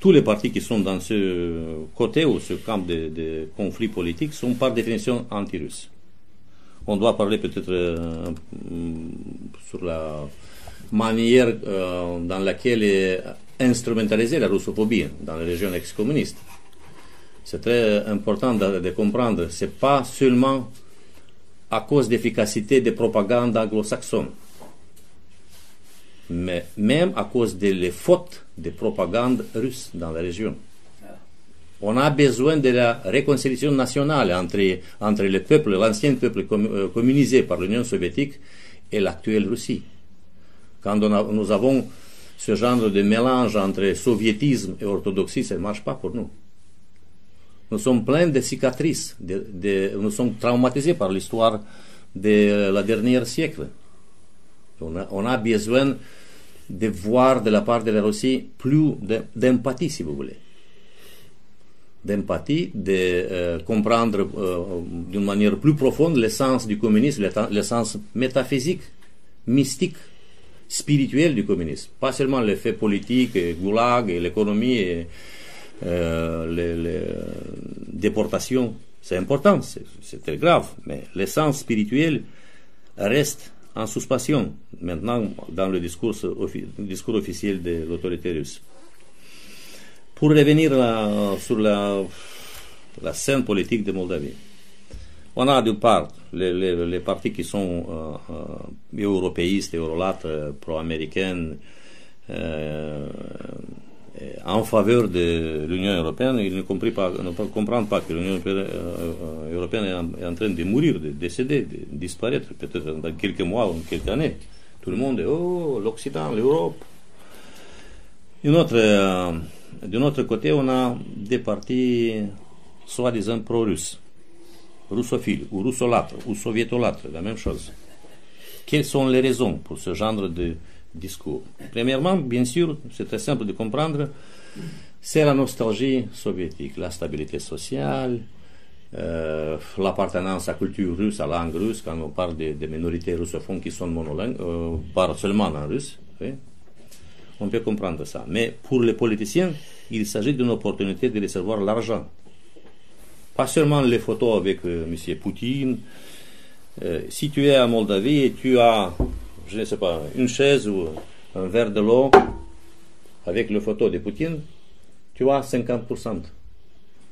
Tous les partis qui sont dans ce côté ou ce camp de, conflits politiques sont par définition anti-russes. On doit parler peut-être euh, sur la manière euh, dans laquelle est instrumentalisée la russophobie dans les régions ex-communistes. C'est très important de, de comprendre, c'est pas seulement à cause d'efficacité des propagandes anglo-saxonnes, mais même à cause des fautes de propagande russe dans la région. On a besoin de la réconciliation nationale entre, entre le peuple, l'ancien peuple euh, communisé par l'Union soviétique et l'actuelle Russie. Quand nous avons ce genre de mélange entre soviétisme et orthodoxie, ça ne marche pas pour nous. Nous sommes pleins de cicatrices, nous sommes traumatisés par l'histoire de la dernière siècle. On a, besoin de voir de la part de la Russie plus d'empathie, si vous voulez. D'empathie, de euh, comprendre euh, d'une manière plus profonde l'essence du communisme, l'essence métaphysique, mystique, spirituel du communisme. Pas seulement l'effet politique, et goulag, l'économie, et euh, les, déportations, c'est important, c'est très grave, mais l'essence spirituelle reste en suspension maintenant dans le discours, officiel de l'autorité russe. Pour revenir sur la, scène politique de Moldavie, on a d'une part les, partis qui sont euh, euh, européistes, eurolatres, pro-américaines, euh, en faveur de l'Union européenne, ils ne, pas, ne comprennent pas que l'Union euh, européenne est en, train de mourir, de décéder, de disparaître, peut-être dans quelques mois ou quelques années. Tout le monde est, oh, l'Occident, l'Europe. D'un autre, euh, autre côté, on a des partis soi-disant pro-russes, russophiles, ou russolâtres, ou soviétolâtres, la même chose. Quelles sont les raisons pour ce genre de discours. Premièrement, bien sûr, c'est très simple de comprendre, c'est la nostalgie soviétique, la stabilité sociale, euh, l'appartenance à la culture russe, à la langue russe, quand on parle des, minorités russophones qui sont monolingues, euh, parlent seulement en russe. On peut comprendre ça. Mais pour les politiciens, il s'agit d'une opportunité de recevoir l'argent. Pas seulement les photos avec euh, M. Poutine. Euh, si tu es à Moldavie et tu as je ne sais pas, une chaise ou un verre de l'eau avec le photo de Poutine, tu as 50%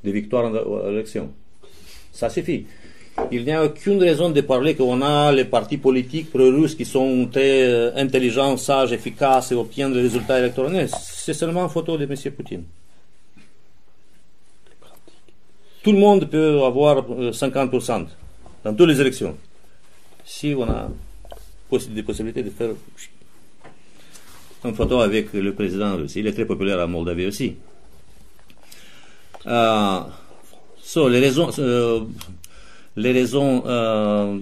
de victoire en élection. Ça suffit. Il n'y a aucune raison de parler qu'on a les partis politiques pro-russes qui sont très euh, intelligents, sages, efficaces et obtiennent les résultats électoraux. C'est seulement une photo de M. Poutine. Tout le monde peut avoir 50% euh, dans toutes les élections. Si on a des possibilités de faire une photo avec le président russe. Il est très populaire en Moldavie aussi. Euh, les raisons, euh, les raisons euh,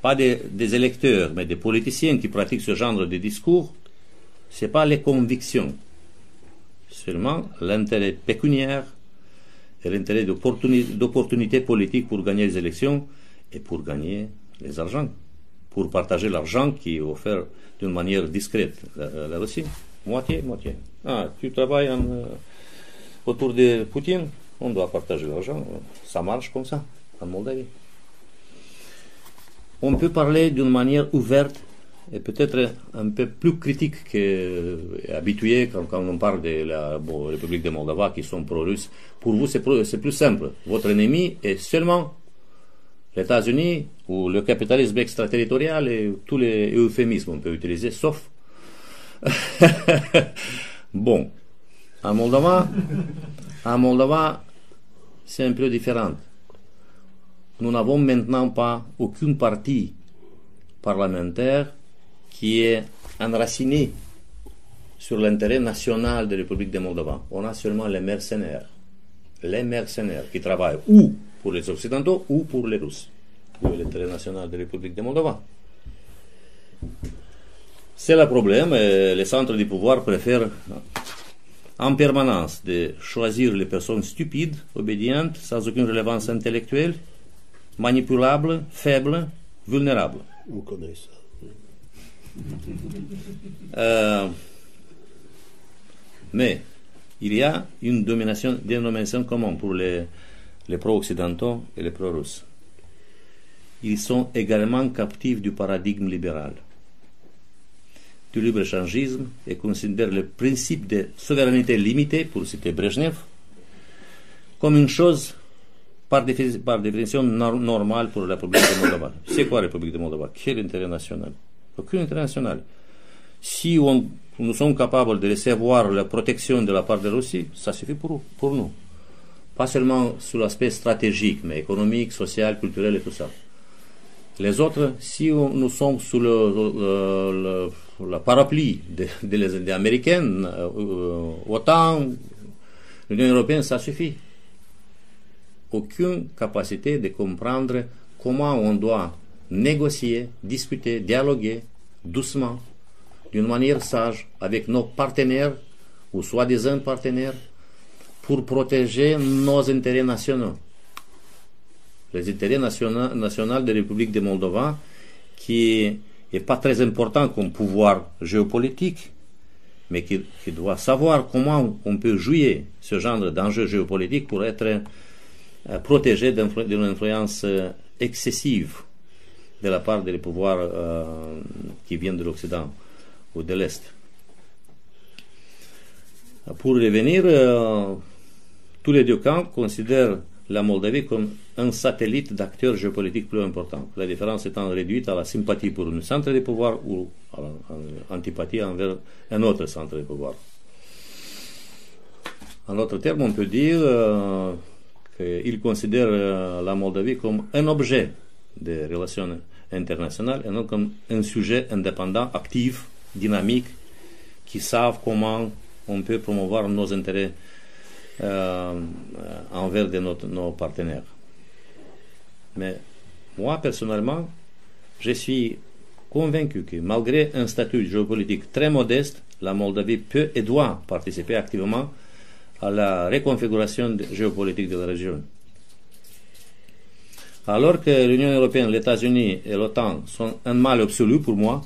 pas des, des, électeurs, mais des politiciens qui pratiquent ce genre de discours, c'est pas les convictions, seulement l'intérêt pécuniaire et l'intérêt d'opportunité politique pour gagner les élections et pour gagner les argents pour partager l'argent qui est offert d'une manière discrète. La, Russie, moitié, moitié. Ah, tu travailles euh, autour de Poutine, on doit partager l'argent. Ça marche comme ça, en Moldavie. on peut parler d'une manière ouverte et peut-être un peu plus critique qu'habitué quand, quand, on parle de la République de Moldova qui sont pro-russes. Pour vous, c'est plus simple. Votre ennemi est seulement les États-Unis ou le capitalisme extraterritorial et tous les euphémismes qu'on peut utiliser, sauf. bon, en Moldova, en Moldova, c'est un peu différent. Nous n'avons maintenant pas aucune partie parlementaire qui est enraciné sur l'intérêt national de la République de Moldova. On a seulement les mercenaires. Les mercenaires qui travaillent ou pour les Occidentaux ou pour les Russes. L'intérêt national de la République de Moldova? C'est le problème. Les centres du pouvoir préfèrent en permanence de choisir les personnes stupides, obédientes, sans aucune relevance intellectuelle, manipulables, faibles, vulnérables. Vous connaissez ça. Euh, mais il y a une domination, dénomination commune pour les, les pro-occidentaux et les pro-russes. Ils sont également captifs du paradigme libéral, du libre-échangisme et considèrent le principe de souveraineté limitée, pour citer Brezhnev, comme une chose par, définition normale pour la République de Moldova. C'est quoi la République de Moldova? Quel intérêt national? Aucune internationale. Si on, nous sommes capables de recevoir la protection de la part de la Russie, ça suffit pour nous. Pas seulement sur l'aspect stratégique, mais économique, social, culturel et tout ça. Les autres, si nous sommes sous le, la parapluie des de, Américaines, euh, OTAN, l'Union européenne, ça suffit. Aucune capacité de comprendre comment on doit négocier, discuter, dialoguer doucement, d'une manière sage, avec nos partenaires ou soi-disant partenaires, pour protéger nos intérêts nationaux. Les intérêts nationaux, nationaux de la République de Moldova, qui n'est pas très important comme pouvoir géopolitique, mais qui, doit savoir comment on peut jouer ce genre d'enjeu géopolitique pour être euh, protégé d'une influence euh, excessive de la part des pouvoirs euh, qui viennent de l'Occident ou de l'Est. Pour revenir, tous les deux camps considèrent la Moldavie comme un satellite d'acteurs géopolitiques plus importants, la différence étant réduite à la sympathie pour un centre de pouvoir ou à l'antipathie envers un autre centre de pouvoir. En d'autres termes, on peut dire euh, qu'ils considèrent la Moldavie comme un objet des relations internationales et non comme un sujet indépendant, actif, dynamique, qui savent comment on peut promouvoir nos intérêts euh, envers de nos partenaires. Mais moi, personnellement, je suis convaincu que malgré un statut géopolitique très modeste, la Moldavie peut et doit participer activement à la reconfiguration géopolitique de la région. Alors que l'Union européenne, les États-Unis et l'OTAN sont un mal absolu pour moi,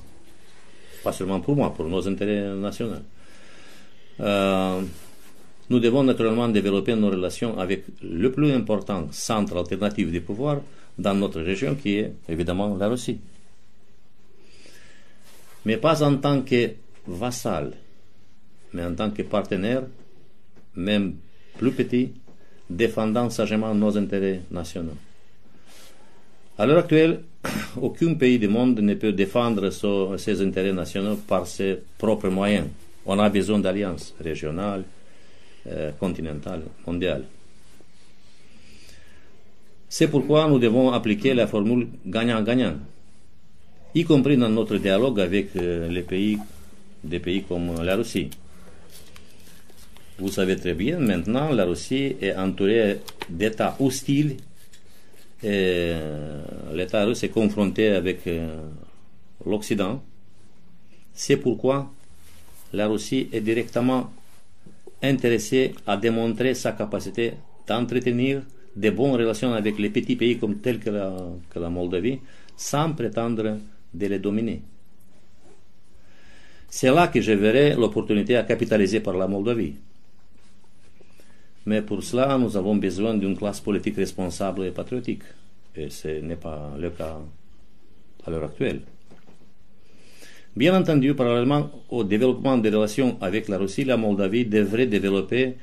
pas seulement pour moi, pour nos intérêts nationaux, euh, nous devons naturellement développer nos relations avec le plus important centre alternatif de pouvoir dans notre région, qui est évidemment la Russie. Mais pas en tant que vassal, mais en tant que partenaire, même plus petit, défendant sagement nos intérêts nationaux. À l'heure actuelle, aucun pays du monde ne peut défendre ses intérêts nationaux par ses propres moyens. On a besoin d'alliances régionales, euh, continentales, mondiales. C'est pourquoi nous devons appliquer la formule gagnant-gagnant, y compris dans notre dialogue avec euh, les pays, des pays comme la Russie. Vous savez très bien, maintenant, la Russie est entourée d'États hostiles l'État russe est confronté avec euh, l'Occident. C'est pourquoi la Russie est directement intéressée à démontrer sa capacité d'entretenir de bonnes relations avec les petits pays comme tels que la, que la Moldavie, sans prétendre de les dominer. C'est là que je verrai l'opportunité à capitaliser par la Moldavie. Mais pour cela, nous avons besoin d'une classe politique responsable et patriotique. Et ce n'est pas le cas à l'heure actuelle. Bien entendu, parallèlement au développement des relations avec la Russie, la Moldavie devrait développer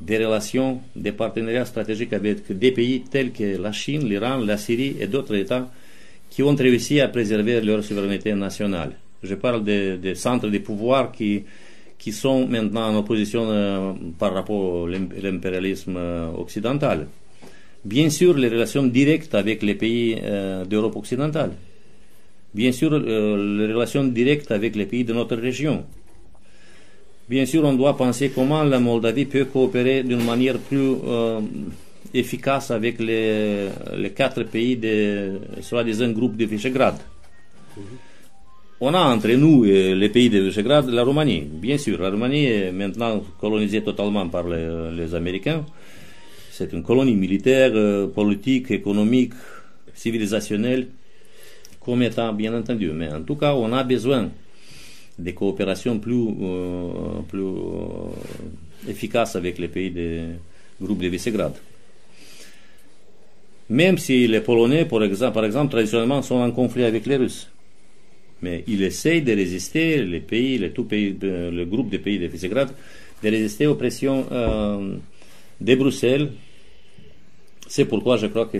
des relations, des partenariats stratégiques avec des pays tels que la Chine, l'Iran, la Syrie et d'autres États qui ont réussi à préserver leur souveraineté nationale. Je parle des, centres de pouvoir qui, sont maintenant en opposition euh, par rapport à l'impérialisme euh, occidental. Bien sûr, les relations directes avec les pays euh, d'Europe occidentale. Bien sûr, les relations directes avec les pays de notre région. Bien sûr, on doit penser comment la Moldavie peut coopérer d'une manière plus efficace avec les, quatre pays de soi-disant groupe de Visegrad. On a entre nous et les pays de Visegrad la Roumanie. Bien sûr, la Roumanie est maintenant colonisée totalement par les, Américains. C'est une colonie militaire, euh, politique, économique, civilisationnelle, comme état, bien entendu. Mais en tout cas, on a besoin de coopérations plus, euh, plus euh, efficaces avec les pays du groupe de Visegrad. Même si les Polonais, par exemple, traditionnellement, sont en conflit avec les Russes. Mais ils essayent de résister, les pays, les tout pays, le groupe des pays de Visegrad, de résister aux pressions euh, de Bruxelles. C'est pourquoi je crois que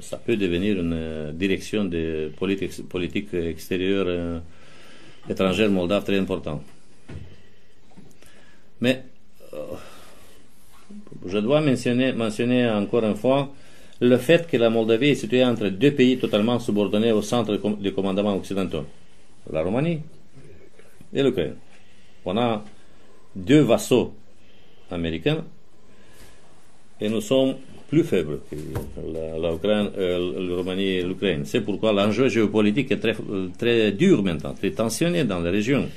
ça peut devenir une euh, direction de politique, politique extérieure euh, étrangère moldave très importante. Mais je dois mentionner, mentionner encore une fois le fait que la Moldavie est située entre deux pays totalement subordonnés au centre de commandement occidentaux, la Roumanie et l'Ukraine. On a deux vassaux américains et nous sommes plus faibles que la, euh, Roumanie et l'Ukraine. C'est pourquoi l'enjeu géopolitique est très, très dur maintenant, très tensionné dans la région.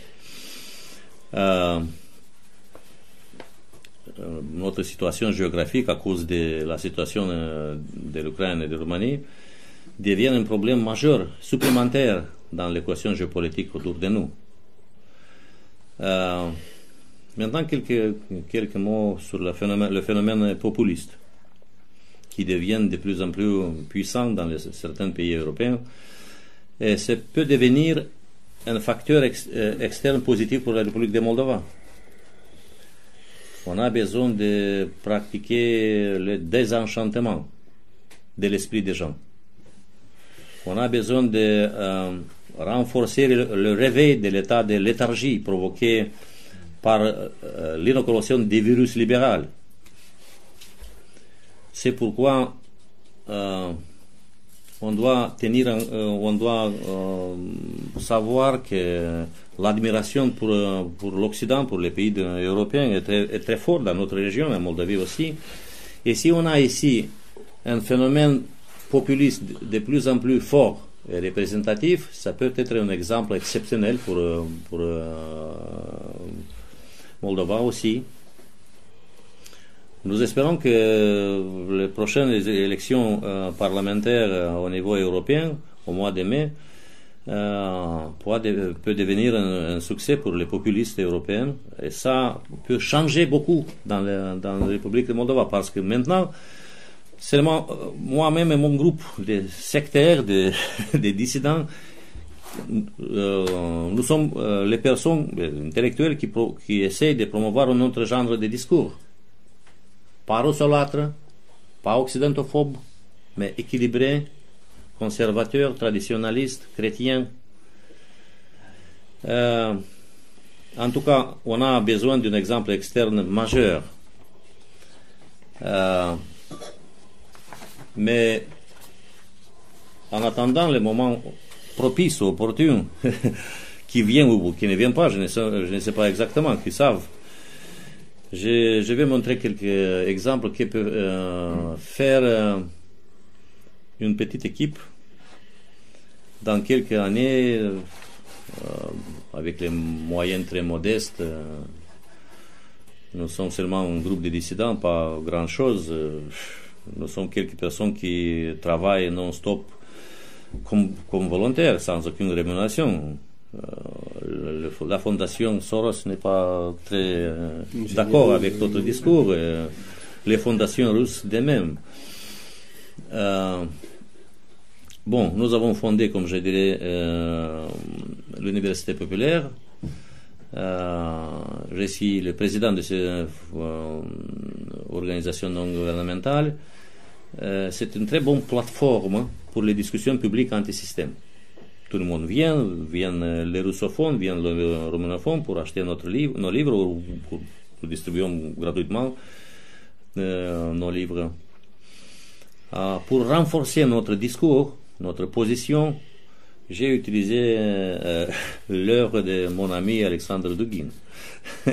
Euh, euh, notre situation géographique à cause de la situation de l'Ukraine et de la Roumanie devient un problème majeur, supplémentaire dans l'équation géopolitique autour de nous. Maintenant, quelques, quelques mots sur le le phénomène populiste qui devient de plus en plus puissant dans certains pays européens. Et ça peut devenir un facteur externe positif pour la République de Moldova. On a besoin de pratiquer le désenchantement de l'esprit des gens. On a besoin de euh, renforcer le, réveil de l'état de léthargie provoqué par euh, l'inoculation des virus libéraux. C'est pourquoi euh, on doit on doit savoir que l'admiration pour, euh, l'Occident, pour les pays européens est très, forte dans notre région, en Moldavie aussi. Et si on a ici un phénomène populiste de plus en plus fort et représentatif, ça peut être un exemple exceptionnel pour, euh, pour euh, Moldova aussi. Nous espérons que les prochaines élections parlementaires au niveau européen, au mois de mai, euh, peut devenir un, succès pour les populistes européens. Et ça peut changer beaucoup dans, la République de Moldova parce que maintenant, seulement euh, moi-même et mon groupe de sectaires, de, dissidents, euh, nous sommes les personnes intellectuelles qui, qui essayent de promouvoir un autre genre de discours. Pas russolâtre, pas occidentophobe, mais équilibré, conservateurs, traditionnalistes, chrétiens. Euh, en tout cas, on a besoin d'un exemple externe majeur. Euh, mais en attendant le moment propice, opportun, qui vient ou qui ne vient pas, je ne sais pas exactement, qui savent. Je, vais montrer quelques exemples qui peuvent euh, faire une petite équipe dans quelques années, euh, avec les moyens très modestes, euh, nous sommes seulement un groupe de dissidents, pas grand-chose. Euh, nous sommes quelques personnes qui travaillent non-stop comme, comme, volontaires, sans aucune rémunération. La fondation Soros n'est pas très d'accord avec notre discours. les fondations russes de même. bon, nous avons fondé, comme je dirais, l'Université populaire. je suis le président de cette organisation non gouvernementale. c'est une très bonne plateforme pour les discussions publiques anti-système tout le monde vient, viennent les russophones, viennent les romanophones pour acheter notre livre, nos livres ou pour, distribuer gratuitement euh, nos livres. Euh, pour renforcer notre discours, notre position, j'ai utilisé euh, l'œuvre de mon ami Alexandre Dugin.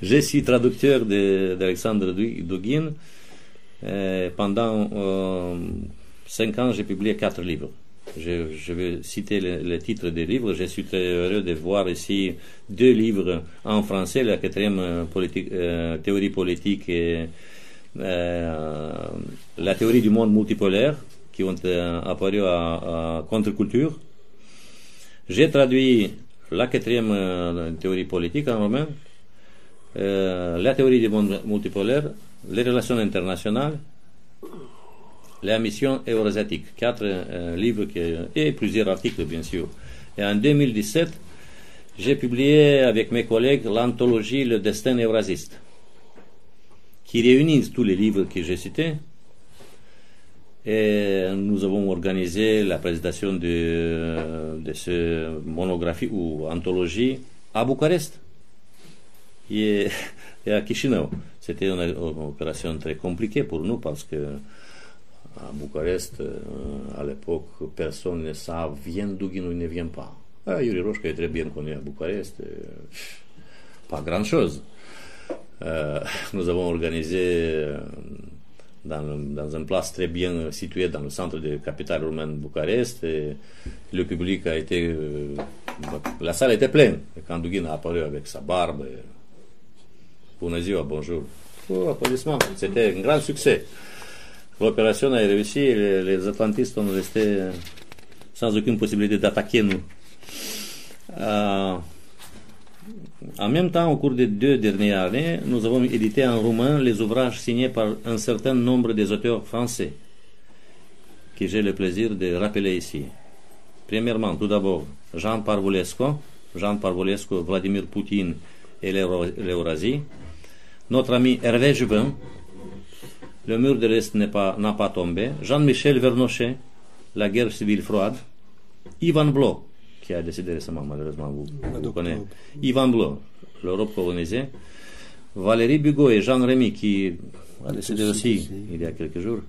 je suis traducteur d'Alexandre Dugin. pendant cinq ans, j'ai publié quatre livres. Je, vais citer le, titre des livres. Je suis très heureux de voir ici deux livres en français, la quatrième euh, euh, théorie politique et euh, la théorie du monde multipolaire, qui ont apparu à, Contre-culture. J'ai traduit la quatrième théorie politique en romain, la théorie du monde multipolaire, les relations internationales la mission eurasiatique, quatre euh, livres et plusieurs articles, bien sûr. Et en 2017, j'ai publié avec mes collègues l'anthologie Le destin eurasiste, qui réunit tous les livres que j'ai cités. Et nous avons organisé la présentation de, de ce monographie ou anthologie à Bucarest et, à Chisinau. C'était une opération très compliquée pour nous parce que à Bucarest, à l'époque, personne ne savait vient Dugin ou ne vient pas. Ah, Yuri Rochka est très bien connu à Bucarest, euh, pas grand-chose. Euh, nous avons organisé dans, dans, une place très bien située dans le centre de la capitale roumaine Bucarest. Et le public a été. la salle était pleine. Et quand Dugin a apparu avec sa barbe, bonjour, bonjour. Oh, applaudissements. C'était un grand succès. L'opération a réussi et les, Atlantistes ont resté euh, sans aucune possibilité d'attaquer nous. Euh, en même temps, au cours des deux dernières années, nous avons édité en roumain les ouvrages signés par un certain nombre des auteurs français, que j'ai le plaisir de rappeler ici. Premièrement, tout d'abord, Jean Parvulescu, Jean Parvulescu, Vladimir Poutine et l'Eurasie, notre ami Hervé Juvin, le mur de l'Est n'a pas, pas, tombé. Jean-Michel Vernochet, La guerre civile froide. Ivan Bloch, qui a décédé récemment, malheureusement, vous, vous connaissez. Ivan Bloch, l'Europe colonisée. Valérie Bugot et Jean Rémy, qui a décédé aussi il y a quelques jours.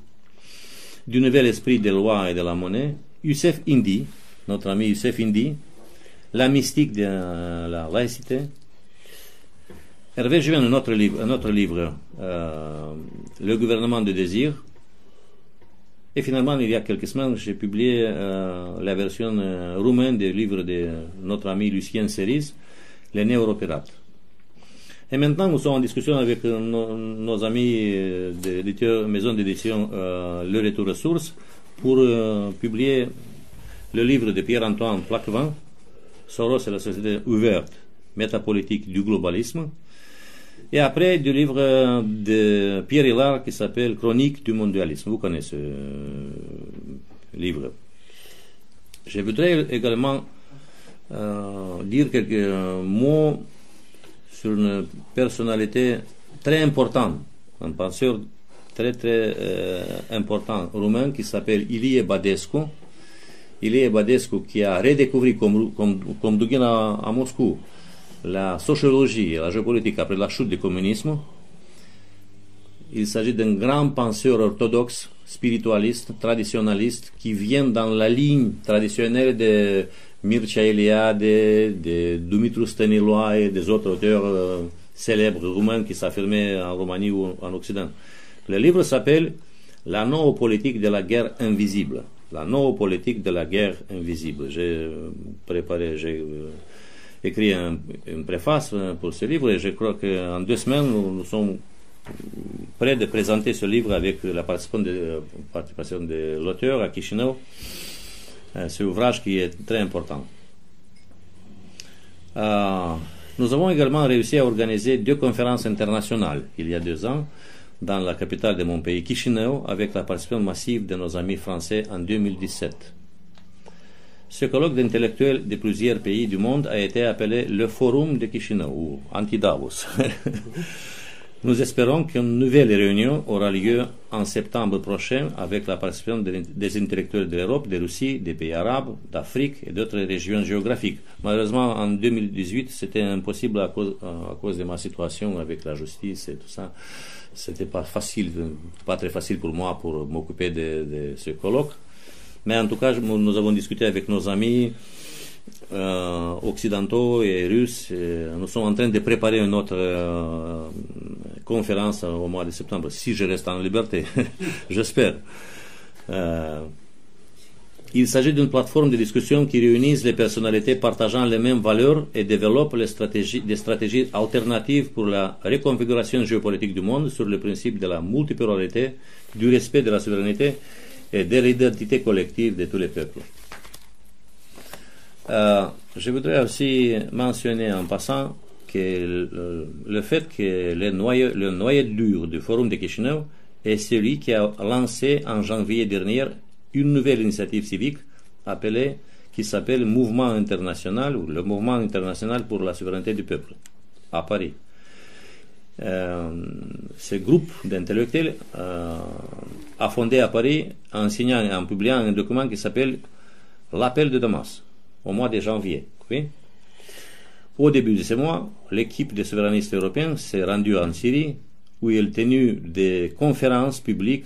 Du nouvel esprit des lois et de la monnaie. Youssef Indy, notre ami Youssef Indy. La mystique de la laïcité. Hervé Juvin, un autre livre, un autre livre euh, Le gouvernement de désir. Et finalement, il y a quelques semaines, j'ai publié euh, la version euh, roumaine du livre de notre ami Lucien Cerise, Les Néo-Europérates. Et maintenant, nous sommes en discussion avec nos, amis de maison d'édition Le Retour Ressources pour publier le livre de Pierre-Antoine Plaquevin, Soros et la société ouverte, métapolitique du globalisme, et après, du livre de Pierre Hillard qui s'appelle Chronique du mondialisme. Vous connaissez ce euh, livre. Je voudrais également euh, dire quelques mots sur une personnalité très importante, un penseur très très euh, important roumain qui s'appelle Ilie Badescu. Ilie Badescu qui a redécouvert, comme, comme, comme à Moscou, la sociologie et la géopolitique après la chute du communisme, il s'agit d'un grand penseur orthodoxe, spiritualiste, traditionnaliste, qui vient dans la ligne traditionnelle de Mircea Eliade, de Dumitru Staniloae et des autres auteurs euh, célèbres roumains qui s'affirmaient en Roumanie ou en Occident. Le livre s'appelle La politique de la guerre invisible. La politique de la guerre invisible. J'ai préparé, j'ai euh, écrit une préface pour ce livre et je crois qu'en deux semaines, nous, sommes prêts de présenter ce livre avec la participation de, l'auteur à Chisinau. Euh, un ouvrage qui est très important. Euh, nous avons également réussi à organiser deux conférences internationales il y a deux ans dans la capitale de mon pays, Chisinau, avec la participation massive de nos amis français en 2017. Ce colloque d'intellectuels de plusieurs pays du monde a été appelé le Forum de Chisinau, ou Anti-Davos. Nous espérons qu'une nouvelle réunion aura lieu en septembre prochain avec la participation des intellectuels de l'Europe, de Russie, des pays arabes, d'Afrique et d'autres régions géographiques. Malheureusement, en 2018, c'était impossible à cause, à cause, de ma situation avec la justice et tout ça. C'était pas facile, pas très facile pour moi pour m'occuper de, de ce colloque. Mais en tout cas, nous avons discuté avec nos amis euh, occidentaux et russes. Nous sommes en train de préparer une autre euh, conférence au mois de septembre, si je reste en liberté, j'espère. Euh, il s'agit d'une plateforme de discussion qui réunit les personnalités partageant les mêmes valeurs et développe les stratégies, des stratégies alternatives pour la reconfiguration géopolitique du monde sur le principe de la multipolarité, du respect de la souveraineté et de l'identité collective de tous les peuples. Euh, je voudrais aussi mentionner en passant que le, fait que le noyau, le noyau dur du Forum de Chisinau est celui qui a lancé en janvier dernier une nouvelle initiative civique appelée, qui s'appelle Mouvement international ou le Mouvement international pour la souveraineté du peuple à Paris. Euh, ce groupe d'intellectuels euh, a fondé à Paris en signant et en publiant un document qui s'appelle L'appel de Damas au mois de janvier. Au début de ce mois, l'équipe des souverainistes européens s'est rendue en Syrie où elle a tenu des conférences publiques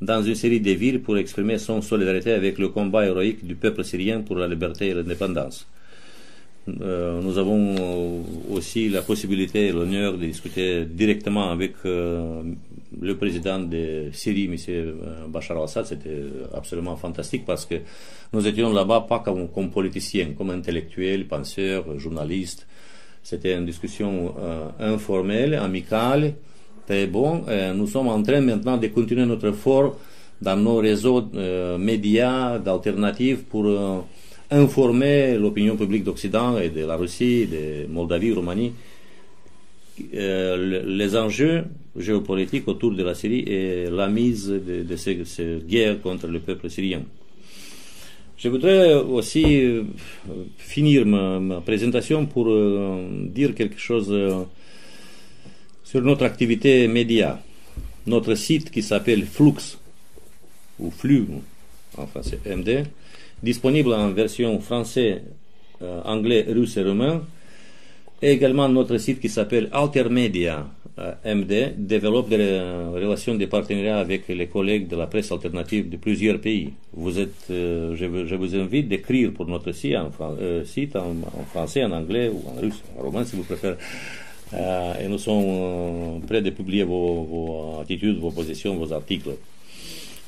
dans une série de villes pour exprimer son solidarité avec le combat héroïque du peuple syrien pour la liberté et l'indépendance. Euh, nous avons aussi la possibilité et l'honneur de discuter directement avec euh, le président de Syrie, M. Euh, Bachar al-Assad. C'était absolument fantastique parce que nous étions là-bas pas comme, comme politiciens, comme intellectuels, penseurs, journalistes. C'était une discussion informelle, amicale, très bon. nous sommes en train maintenant de continuer notre effort dans nos réseaux médias d'alternatives pour informer l'opinion publique d'Occident et de la Russie, de Moldavie, Roumanie, euh, les enjeux géopolitiques autour de la Syrie et la mise de, ces, guerres contre le peuple syrien. Je voudrais aussi euh, finir ma, présentation pour euh, dire quelque chose sur notre activité média. Notre site qui s'appelle Flux, ou Flux en français MD, disponible en version français, euh, anglais, russe et roumain. Et également notre site qui s'appelle Altermedia euh, MD développe des relations de partenariat avec les collègues de la presse alternative de plusieurs pays. Vous êtes, euh, je, vous invite d'écrire pour notre site, en, français, en anglais ou en russe, en roumain si vous préférez. et nous sommes prêts de publier vos attitudes, vos positions, vos articles.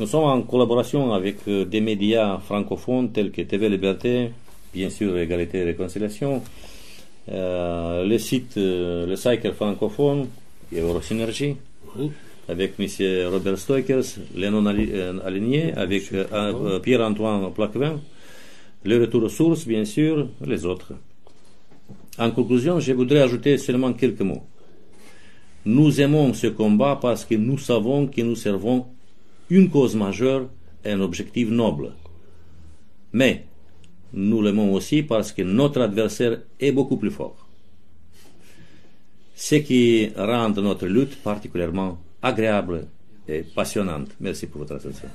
Nous sommes en collaboration avec euh, des médias francophones tels que TV Liberté, bien sûr Égalité et Réconciliation, euh, le site, euh, le Cycle francophone, Eurosynergie, avec M. Robert Stoikers, les non-alignés, avec Pierre-Antoine Plaquevin, le retour aux sources, bien sûr, les autres. En conclusion, je voudrais ajouter seulement quelques mots. Nous aimons ce combat parce que nous savons que nous servons une cause majeure et un objectif noble. Mais nous l'aimons aussi parce que notre adversaire est beaucoup plus fort. Ce qui rend notre lutte particulièrement agréable et passionnante. Merci pour votre attention.